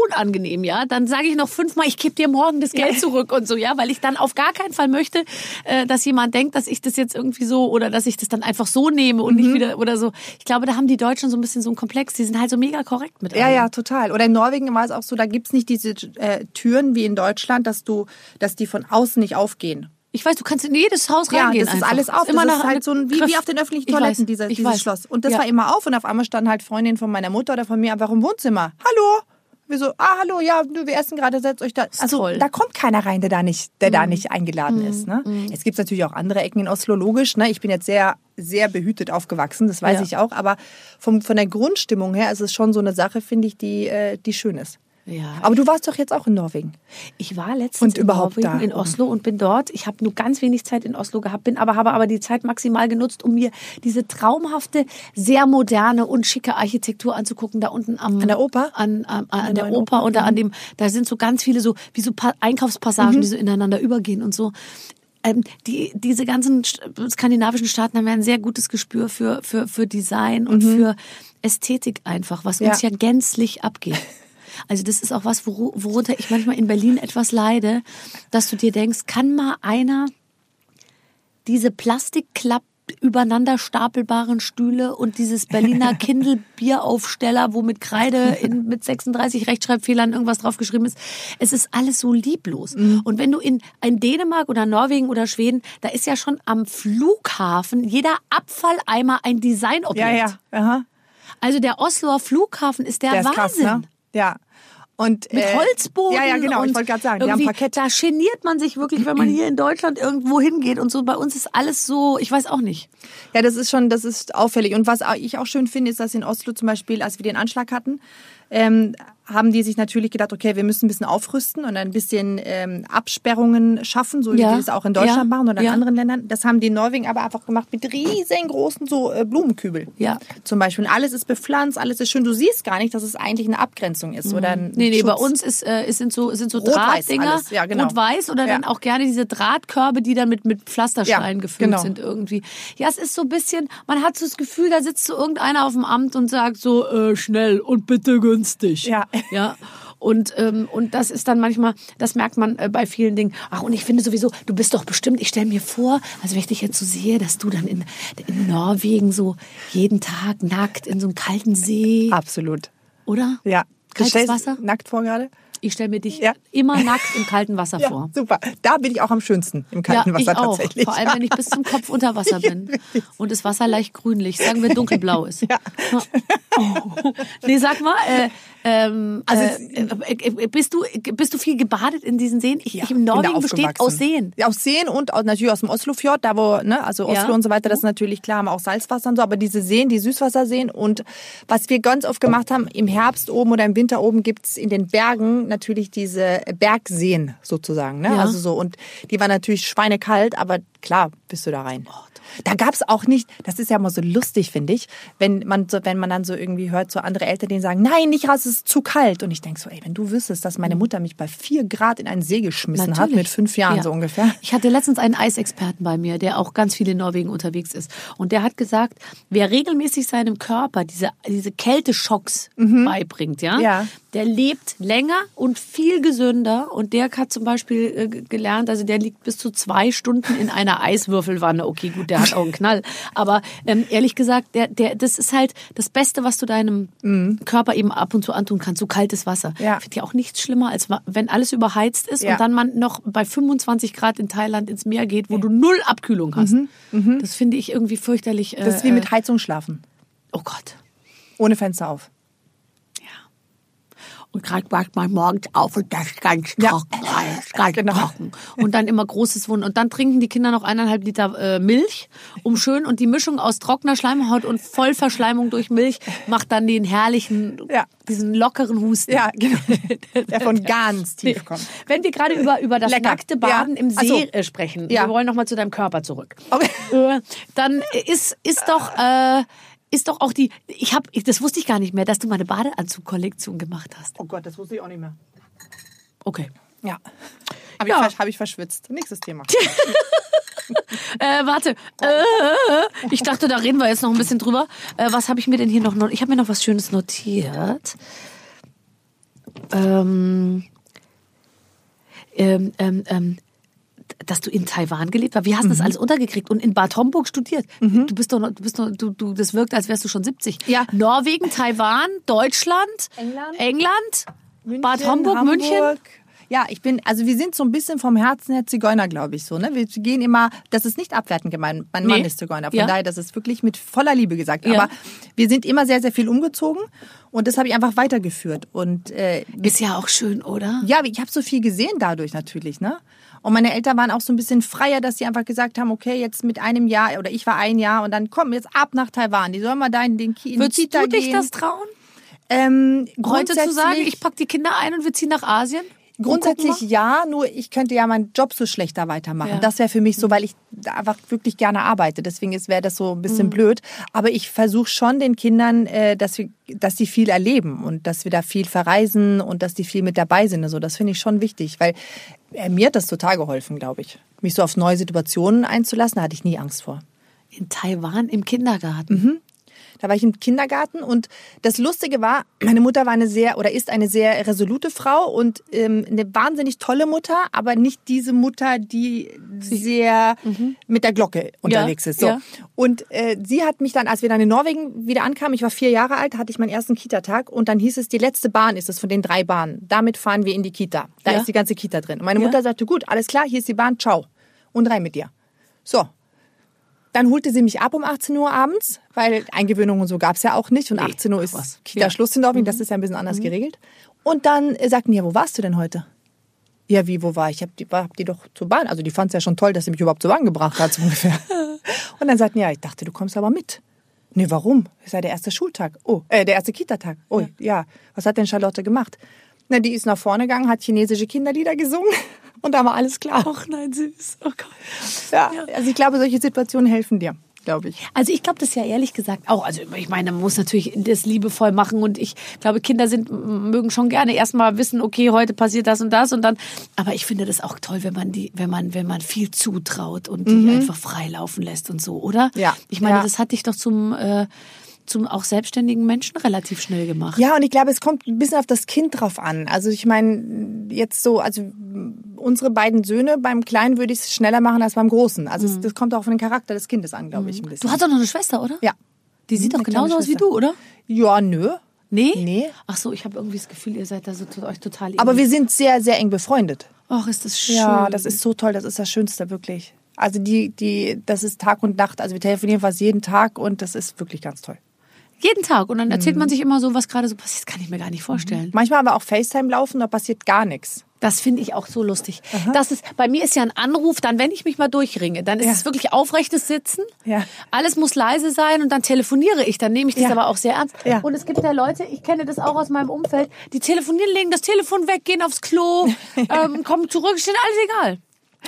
unangenehm, ja. Dann sage ich noch fünfmal, ich gebe dir morgen das Geld zurück und so, ja, weil ich dann auf gar keinen Fall möchte, äh, dass jemand denkt, dass ich das jetzt irgendwie so oder dass ich das dann einfach so nehme und Mhm. nicht wieder oder so. Ich glaube, da haben die Deutschen so ein bisschen so einen Komplex. Die sind halt so mega korrekt mit Ja, allem. ja, total. Oder in Norwegen war es auch so, da gibt's nicht diese äh, Türen wie in Deutschland, dass du, dass die von außen nicht aufgehen. Ich weiß, du kannst in jedes Haus reingehen. Ja, das ist einfach. alles auf. Immer das nach ist halt so ein, wie, wie auf den öffentlichen Ich Toiletten, weiß, dieser, dieses weiß. Schloss. Und das Ja. war immer auf und auf einmal standen halt Freundinnen von meiner Mutter oder von mir einfach im Wohnzimmer. Hallo? Wir so, ah, hallo, ja, wir essen gerade, setzt euch da. Also, toll. da kommt keiner rein, der da nicht, der da nicht eingeladen ist. Ne? Jetzt gibt es natürlich auch andere Ecken in Oslo, logisch. Ne? Ich bin jetzt sehr, sehr behütet aufgewachsen, das weiß Ja. ich auch. Aber vom, von der Grundstimmung her ist es schon so eine Sache, finde ich, die, äh, die schön ist. Ja. Aber du warst doch jetzt auch in Norwegen. Ich war letztens Und in überhaupt Norwegen, da in Oslo und bin dort. Ich habe nur ganz wenig Zeit in Oslo gehabt, bin aber habe aber die Zeit maximal genutzt, um mir diese traumhafte, sehr moderne und schicke Architektur anzugucken. Da unten am An der Oper? an, an, an der neuen Oper Oper, da an dem, da sind so ganz viele so wie so Pa- Einkaufspassagen, die so ineinander übergehen und so. Ähm, die, diese ganzen skandinavischen Staaten haben ja ein sehr gutes Gespür für, für, für Design und für Ästhetik einfach, was uns Ja. ja gänzlich abgeht. [LAUGHS] Also das ist auch was, woru- worunter ich manchmal in Berlin etwas leide, dass du dir denkst, kann mal einer diese Plastikklapp übereinander stapelbaren Stühle und dieses Berliner [LAUGHS] Kindle Bieraufsteller, wo mit Kreide in, mit 36 Rechtschreibfehlern irgendwas draufgeschrieben ist. Es ist alles so lieblos. Mhm. Und wenn du in, in Dänemark oder Norwegen oder Schweden, da ist ja schon am Flughafen jeder Abfalleimer ein Designobjekt. Ja, ja. Aha. Also der Osloer Flughafen ist der, Der ist Wahnsinn. krass, ne? Ja. Und, Mit äh, Holzboden. Ja, ja, genau. und Ich wollte gerade sagen, die haben Parkett. Da geniert man sich wirklich, wenn man hier in Deutschland irgendwo hingeht und so. Bei uns ist alles so, ich weiß auch nicht. Ja, das ist schon, das ist auffällig. Und was ich auch schön finde, ist, dass in Oslo zum Beispiel, als wir den Anschlag hatten, ähm, haben die sich natürlich gedacht, okay, wir müssen ein bisschen aufrüsten und ein bisschen ähm, Absperrungen schaffen, so wie Ja. die das auch in Deutschland Ja. machen oder in Ja. anderen Ländern. Das haben die in Norwegen aber einfach gemacht mit riesengroßen so äh, Blumenkübel. Ja. Zum Beispiel. Und alles ist bepflanzt, alles ist schön. Du siehst gar nicht, dass es eigentlich eine Abgrenzung ist oder ein Mhm. Nee, nee, Schutz. bei uns ist, äh, es sind so, sind so Drahtdinger. Ja, genau. rot-weiß oder dann auch gerne diese Drahtkörbe, die dann mit, mit Pflastersteinen gefüllt genau. sind irgendwie. Ja, es ist so ein bisschen, man hat so das Gefühl, da sitzt so irgendeiner auf dem Amt und sagt so, äh, schnell und bitte günstig. Ja. Ja. Und, ähm, und das ist dann manchmal, das merkt man äh, bei vielen Dingen. Ach, und ich finde sowieso, du bist doch bestimmt, ich stelle mir vor, also wenn ich dich jetzt so sehe, dass du dann in, in Norwegen so jeden Tag nackt in so einem kalten See, Absolut. oder? Ja. Kaltes Wasser? Nackt vor gerade? Ich stelle mir dich Ja. immer nackt im kalten Wasser [LAUGHS] Ja, vor. super. Da bin ich auch am schönsten im kalten ja, Wasser ich auch. tatsächlich. Vor allem, wenn ich bis zum Kopf unter [LAUGHS] Wasser bin und das Wasser leicht grünlich, sagen wir dunkelblau ist. [LAUGHS] Ja. Oh. Nee, sag mal, äh, ähm, Also äh, äh, bist du bist du viel gebadet in diesen Seen? Ich, ich in bin da Norwegen besteht aus Seen. Ja, aus Seen und auch natürlich aus dem Oslofjord, da wo, ne, also Oslo Ja. und so weiter, das ist natürlich klar, haben auch Salzwasser und so, aber diese Seen, die Süßwasserseen und was wir ganz oft gemacht haben, im Herbst oben oder im Winter oben gibt's in den Bergen natürlich diese Bergseen sozusagen, ne, Ja. also so und die waren natürlich schweinekalt, aber klar, bist du da rein. Da gab's auch nicht, das ist ja immer so lustig, finde ich, wenn man so, wenn man dann so irgendwie hört, so andere Eltern, die sagen, nein, nicht raus, es ist zu kalt. Und ich denk so, ey, wenn du wüsstest, dass meine Mutter mich bei vier Grad in einen See geschmissen hat, mit fünf Jahren Ja. so ungefähr. Ich hatte letztens einen Eisexperten bei mir, der auch ganz viel in Norwegen unterwegs ist. Und der hat gesagt, wer regelmäßig seinem Körper diese, diese Kälteschocks beibringt, ja, Mhm. Ja. Der lebt länger und viel gesünder. Und der hat zum Beispiel äh, gelernt, also der liegt bis zu zwei Stunden in einer Eiswürfelwanne. Okay, gut, der hat auch einen Knall. Aber ähm, ehrlich gesagt, der, der, das ist halt das Beste, was du deinem Körper eben ab und zu antun kannst, so kaltes Wasser. Mhm. Ja. Ich finde ja auch nichts schlimmer, als wenn alles überheizt ist Ja. und dann man noch bei 25 Grad in Thailand ins Meer geht, wo du null Abkühlung hast. Das finde ich irgendwie fürchterlich. Mhm, Das ist wie äh, mit Heizung schlafen. Oh Gott. Ohne Fenster auf. Und gerade man morgens auf und das ist ganz Ja. trocken, alles [LAUGHS] ganz Genau. trocken. Und dann immer großes Wunder. Und dann trinken die Kinder noch eineinhalb Liter äh, Milch, um schön, und die Mischung aus trockener Schleimhaut und Vollverschleimung durch Milch macht dann den herrlichen, Ja. diesen lockeren Husten. Ja, genau. [LAUGHS] Der von ganz tief kommt. Wenn wir gerade über, über das Lecker. nackte Baden Ja. im so. See äh, sprechen, Ja. wir wollen nochmal zu deinem Körper zurück. Okay. Äh, Dann ist, ist doch, äh, ist doch auch die, ich habe, das wusste ich gar nicht mehr, dass du meine Badeanzug-Kollektion gemacht hast. Oh Gott, das wusste ich auch nicht mehr. Okay. Ja. Habe Ja. ich, hab ich verschwitzt. Nächstes Thema. [LAUGHS] Äh, warte. Äh, ich dachte, da reden wir jetzt noch ein bisschen drüber. Äh, was habe ich mir denn hier noch? Ich habe mir noch was Schönes notiert. Ähm, ähm, ähm, ähm, dass du in Taiwan gelebt hast. Wie hast du das Mhm. alles untergekriegt und in Bad Homburg studiert? Du bist doch, noch, du bist doch, du, du, das wirkt, als wärst du schon 70. Ja. Norwegen, Taiwan, Deutschland, England. England, Bad Homburg, München. Ja, ich bin, also wir sind so ein bisschen vom Herzen her Zigeuner, glaube ich, so, ne? Wir gehen immer, das ist nicht abwertend gemeint. Mein Mann Nee. ist Zigeuner. Von Ja. daher, das ist wirklich mit voller Liebe gesagt. Ja. Aber wir sind immer sehr, sehr viel umgezogen und das habe ich einfach weitergeführt. Und äh, Ist ja auch schön, oder? ja, ich habe so viel gesehen dadurch natürlich, ne? Und meine Eltern waren auch so ein bisschen freier, dass sie einfach gesagt haben, okay, jetzt mit einem Jahr oder ich war ein Jahr und dann komm jetzt ab nach Taiwan. Die sollen mal da in den Ki in Würdest Kita du dich gehen. das trauen? ähm, Heute zu sagen, ich pack die Kinder ein und wir ziehen nach Asien? Und Grundsätzlich ja, nur ich könnte ja meinen Job so schlechter weitermachen. Ja. Das wäre für mich so, weil ich einfach wirklich gerne arbeite. Deswegen wäre das so ein Mhm. bisschen blöd. Aber ich versuche schon den Kindern, äh, dass wir, dass sie viel erleben und dass wir da viel verreisen und dass die viel mit dabei sind. Also das finde ich schon wichtig, weil äh, mir hat das total geholfen, glaube ich, mich so auf neue Situationen einzulassen. Da hatte ich nie Angst vor. In Taiwan im Kindergarten. Da war ich im Kindergarten und das Lustige war, meine Mutter war eine sehr oder ist eine sehr resolute Frau und ähm, eine wahnsinnig tolle Mutter, aber nicht diese Mutter, die sehr mit der Glocke unterwegs ist. So. ja. Und äh, sie hat mich dann, als wir dann in Norwegen wieder ankamen, ich war vier Jahre alt, hatte ich meinen ersten Kita-Tag und dann hieß es, die letzte Bahn ist es von den drei Bahnen. Damit fahren wir in die Kita. Da Ja. ist die ganze Kita drin. Und meine Ja. Mutter sagte, gut, alles klar, hier ist die Bahn, ciao. Und rein mit dir. So, dann holte sie mich ab um 18 Uhr abends, weil Eingewöhnung und so gab's ja auch nicht. Und 18 Uhr ist was. Kita-Schluss in Norwegen, das ist ja ein bisschen anders geregelt. Und dann äh, sagten die, ja, wo warst du denn heute? Ja, wie, wo war ich? Ich hab die, hab die doch zur Bahn. Also die fand's ja schon toll, dass sie mich überhaupt zur Bahn gebracht hat, so [LAUGHS] ungefähr. Und dann sagten, ja, ich dachte, du kommst aber mit. Nee, warum? Ist ja der erste Schultag. Oh, äh, der erste Kita-Tag. Oh, ja. Was hat denn Charlotte gemacht? Na, die ist nach vorne gegangen, hat chinesische Kinderlieder gesungen und da war alles klar. Ach nein, süß. Oh Gott. Ja, also ich glaube, solche Situationen helfen dir, glaube ich. Also ich glaube das ja ehrlich gesagt auch. Also ich meine, man muss natürlich das liebevoll machen und ich glaube, Kinder sind mögen schon gerne erstmal wissen, okay, heute passiert das und das und dann. Aber ich finde das auch toll, wenn man die, wenn man, wenn man viel zutraut und die einfach frei laufen lässt und so, oder? Ja. Ich meine, Ja. das hat dich doch zum äh, zum auch selbstständigen Menschen relativ schnell gemacht. Ja, und ich glaube, es kommt ein bisschen auf das Kind drauf an. Also ich meine, jetzt so, also unsere beiden Söhne, beim Kleinen würde ich es schneller machen als beim Großen. Also es, das kommt auch auf den Charakter des Kindes an, glaube ich, ein bisschen. Du hast doch noch eine Schwester, oder? ja. Die sieht doch Eine kleine genauso aus wie du, oder? Ja, nö. Nee? Nee. Ach so, ich habe irgendwie das Gefühl, ihr seid da so euch total Aber wir sind sehr, sehr eng befreundet. Ach, ist das schön. Ja, das ist so toll, das ist das Schönste, wirklich. Also die, die, das ist Tag und Nacht. Also wir telefonieren fast jeden Tag und das ist wirklich ganz toll. Jeden Tag. Und dann erzählt Mhm. man sich immer so, was gerade so passiert. Das kann ich mir gar nicht vorstellen. Manchmal haben wir auch FaceTime laufen, da passiert gar nichts. Das finde ich auch so lustig. Das ist, bei mir ist ja ein Anruf, dann, wenn ich mich mal durchringe, dann ist Ja. es wirklich aufrechtes Sitzen. Ja. Alles muss leise sein und dann telefoniere ich. Dann nehme ich das Ja. aber auch sehr ernst. Ja. Und es gibt ja Leute, ich kenne das auch aus meinem Umfeld, die telefonieren, legen das Telefon weg, gehen aufs Klo, [LAUGHS] ähm, kommen zurück, ist denen alles egal.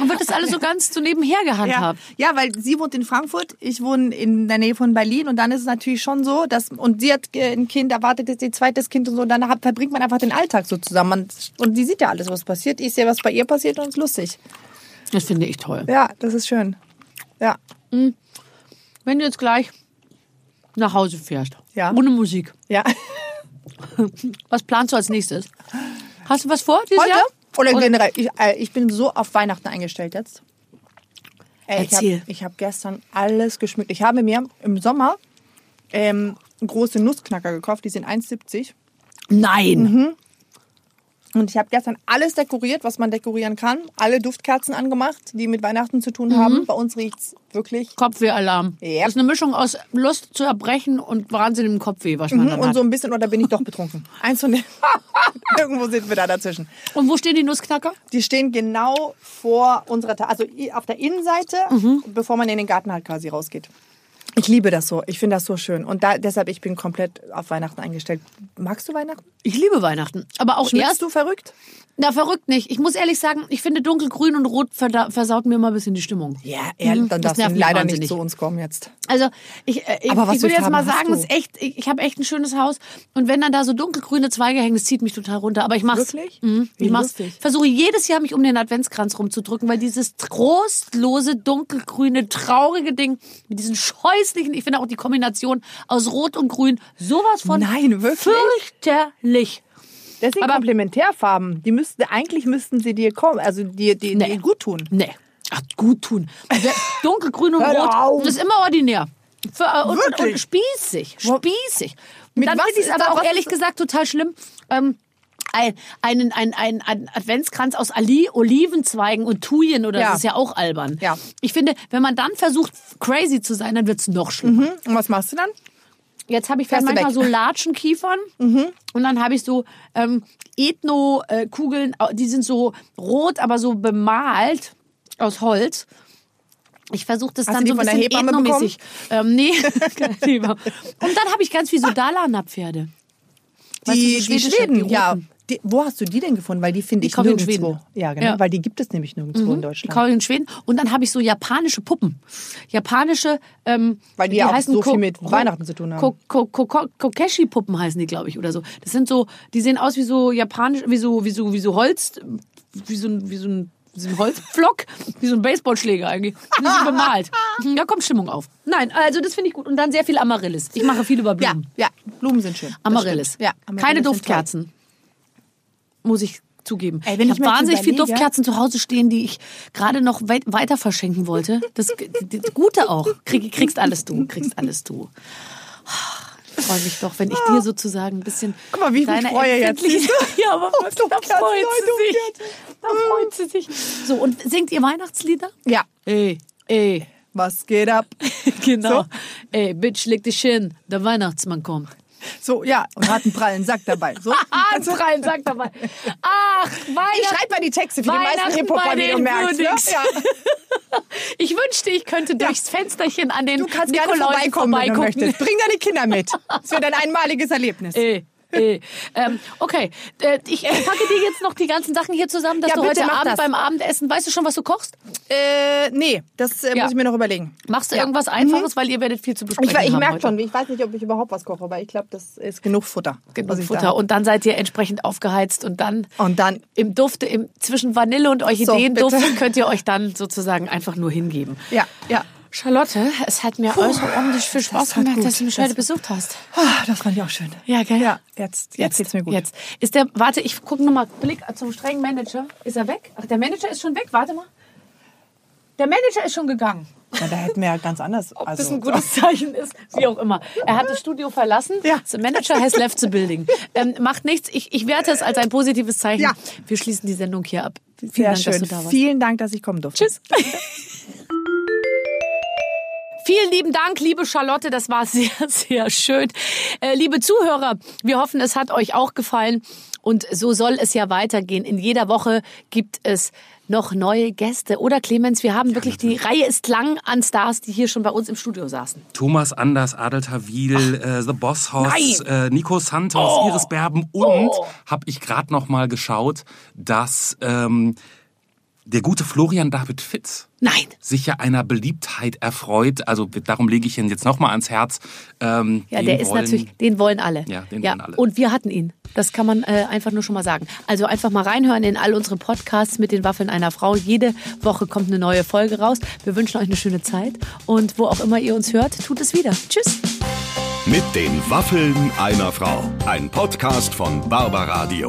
Und wird das alles so ganz so nebenher Ja. gehandhabt. ja, weil sie wohnt in Frankfurt, ich wohne in der Nähe von Berlin und dann ist es natürlich schon so, dass und sie hat ein Kind, erwartet jetzt ihr zweites Kind und so, und dann verbringt man einfach den Alltag so zusammen und die sieht ja alles, was passiert. Ich sehe, was bei ihr passiert und es ist lustig. Das finde ich toll. Ja, das ist schön. Ja. Wenn du jetzt gleich nach Hause fährst, Ja. ohne Musik, Ja. [LAUGHS] was planst du als nächstes? Hast du was vor dieses Heute? Jahr? Oder generell, ich, äh, ich bin so auf Weihnachten eingestellt jetzt. Ey, ich Erzähl. habe hab gestern alles geschmückt. Ich habe mir im Sommer ähm, große Nussknacker gekauft, die sind 1,70. Nein. Mhm. Und ich habe gestern alles dekoriert, was man dekorieren kann. Alle Duftkerzen angemacht, die mit Weihnachten zu tun haben. Bei uns riecht's wirklich. Kopfwehalarm. Yep. Das ist eine Mischung aus Lust zu erbrechen und wahnsinnigem Kopfweh, was man dann Und hat. so ein bisschen, oder bin ich doch betrunken? [LAUGHS] Eins von den. [LAUGHS] Irgendwo sind wir da dazwischen. Und wo stehen die Nussknacker? Die stehen genau vor unserer, Ta also auf der Innenseite, Mhm. bevor man in den Garten halt quasi rausgeht. Ich liebe das so. Ich finde das so schön. Und da, deshalb, ich bin komplett auf Weihnachten eingestellt. Magst du Weihnachten? Ich liebe Weihnachten. Aber auch Schmückst erst. du verrückt? Na, verrückt nicht. Ich muss ehrlich sagen, ich finde dunkelgrün und rot versaut mir immer ein bisschen die Stimmung. Ja, ehrlich, Mhm, dann das darfst du leider nicht zu uns kommen jetzt. Also ich, äh, ich, Aber was ich würde für jetzt mal sagen, ist echt, ich, ich habe echt ein schönes Haus und wenn dann da so dunkelgrüne Zweige hängen, das zieht mich total runter. Aber ich mach's. Wirklich? Mhm, ich mach's. versuche jedes Jahr mich um den Adventskranz rumzudrücken, weil dieses trostlose dunkelgrüne traurige Ding mit diesen scheußlichen, ich finde auch die Kombination aus Rot und Grün sowas von Nein, wirklich? fürchterlich. Das sind Aber- Komplementärfarben. Die müssten, eigentlich müssten sie dir kommen, also dir, dir, Nee. dir gut tun. Nee. Ach, gut tun. Also, Dunkelgrün und Rot das ist immer ordinär. Für, äh, und, und, und spießig. Spießig. Mit dann finde ich es aber auch ehrlich gesagt total schlimm. Ähm, ein, einen, einen, einen, Adventskranz aus Ali, Olivenzweigen und Thujen oder Ja. das ist ja auch albern. Ja. Ich finde, wenn man dann versucht, crazy zu sein, dann wird's noch schlimmer. Und was machst du dann? Jetzt habe ich Fährst manchmal so Latschenkiefern und dann habe ich so ähm, Ethno-Kugeln, die sind so rot, aber so bemalt aus Holz. Ich versuche das Hast dann so ein bisschen ethnomäßig. Ähm, nee, [LAUGHS] keine Hebamme. Und dann habe ich ganz viel so [LAUGHS] Dalarna-Pferde. Weißt du, Die, so die Schweden, die ja. Die, wo hast du die denn gefunden? Weil die finde Die ich kaufe ich in nirgendwo. Schweden. Ja, genau. Ja. Weil die gibt es nämlich nirgendwo in Die Deutschland. kaufe ich in Schweden. Und dann habe ich so japanische Puppen. Japanische, ähm, Weil die ja auch so Ko- viel mit Weihnachten zu tun haben. Ko Ko Ko Ko Kokeshi-Puppen heißen die, glaube ich, oder so. Das sind so, die sehen aus wie so japanisch, wie so, wie so, wie so Holz, wie so ein, wie so ein, so ein Holzpflock, [LAUGHS] wie so ein Baseballschläger eigentlich. Die sind [LAUGHS] bemalt. Da kommt Stimmung auf. Nein, also das finde ich gut. Und dann sehr viel Amaryllis. Ich mache viel über Ja, Blumen. ja, Blumen sind schön. Amaryllis. Ja, Amaryllis Keine Duftkerzen. Muss ich zugeben. Ey, wenn ich ich habe wahnsinnig viele Duftkerzen zu Hause stehen, die ich gerade noch weit, weiter verschenken wollte. Das, das Gute auch. Krieg, kriegst alles du. Kriegst alles du. Freue mich doch, wenn ich dir sozusagen ein bisschen. Guck mal, wie ich mich freue jetzt? [LAUGHS] Ja, aber wirklich, da Duftkerzen, freut sie sich. Da freut sie sich. So, und singt ihr Weihnachtslieder? Ja. Ey, ey. Was geht ab? [LAUGHS] Genau. So? Ey, Bitch, leg dich hin. Der Weihnachtsmann kommt. So, ja. Und hat einen prallen Sack dabei. So. [LAUGHS] Ah, ein Prallen, sag dabei. Ach, Ich Weihnachten. schreibe mal die Texte für die meisten Hip-Hopper, wie du merkst. Ne? Ja. [LAUGHS] Ich wünschte, ich könnte durchs Fensterchen an den Du kannst gerne Nikoläusen vorbeikommen, wenn du möchtest. Bring deine Kinder mit. [LAUGHS] Das wird ein einmaliges Erlebnis. Äh, äh. Ähm, okay, äh, ich packe dir jetzt noch die ganzen Sachen hier zusammen, dass Ja, du heute Abend das. beim Abendessen, weißt du schon, was du kochst? Äh, nee, das äh, Ja. muss ich mir noch überlegen. Machst du Ja. irgendwas Einfaches, weil ihr werdet viel zu besprechen Ich, ich merke schon, ich weiß nicht, ob ich überhaupt was koche, aber ich glaube, das ist genug Futter. Genug da Futter. hab. Und dann seid ihr entsprechend aufgeheizt und dann Und dann im Dufte, im, zwischen Vanille und Orchideenduft bitte. könnt ihr euch dann sozusagen einfach nur hingeben. Ja, ja. Charlotte, es hat mir außerordentlich viel Spaß gemacht, dass du mich Das- heute besucht hast. Ah, Das fand ich auch schön. Ja, gell? Ja, jetzt, jetzt, geht's mir gut. Jetzt. Ist der, warte, ich gucke nochmal, Blick zum strengen Manager. Ist er weg? Ach, der Manager ist schon weg, warte mal. Der Manager ist schon gegangen. Ja, da hätten wir ja ganz anders. Ob also, das ein gutes Zeichen ist, wie auch immer. Er hat das Studio verlassen. Ja. The manager has left the building. Ähm, macht nichts. Ich, ich werte es als ein positives Zeichen. Ja. Wir schließen die Sendung hier ab. Vielen Sehr Dank, schön. dass du da warst. Vielen Dank, dass ich kommen durfte. Tschüss. [LAUGHS] Vielen lieben Dank, liebe Charlotte. Das war sehr, [LAUGHS] sehr schön. Äh, liebe Zuhörer, wir hoffen, es hat euch auch gefallen. Und so soll es ja weitergehen. In jeder Woche gibt es noch neue Gäste. Oder Clemens, wir haben wirklich, die Reihe ist lang an Stars, die hier schon bei uns im Studio saßen. Thomas Anders, Adel Tawil, äh, The Boss Hoss, äh, Nico Santos, Iris Berben und habe ich gerade noch mal geschaut, dass ähm, der gute Florian David Fitz Nein. sich ja einer Beliebtheit erfreut. Also darum lege ich ihn jetzt noch mal ans Herz. Ähm, Ja, der ist wollen- natürlich, den wollen alle. Ja, den wollen alle. Und wir hatten ihn. Das kann man äh, einfach nur schon mal sagen. Also einfach mal reinhören in all unsere Podcasts mit den Waffeln einer Frau. Jede Woche kommt eine neue Folge raus. Wir wünschen euch eine schöne Zeit. Und wo auch immer ihr uns hört, tut es wieder. Tschüss. Mit den Waffeln einer Frau. Ein Podcast von Barbaradio.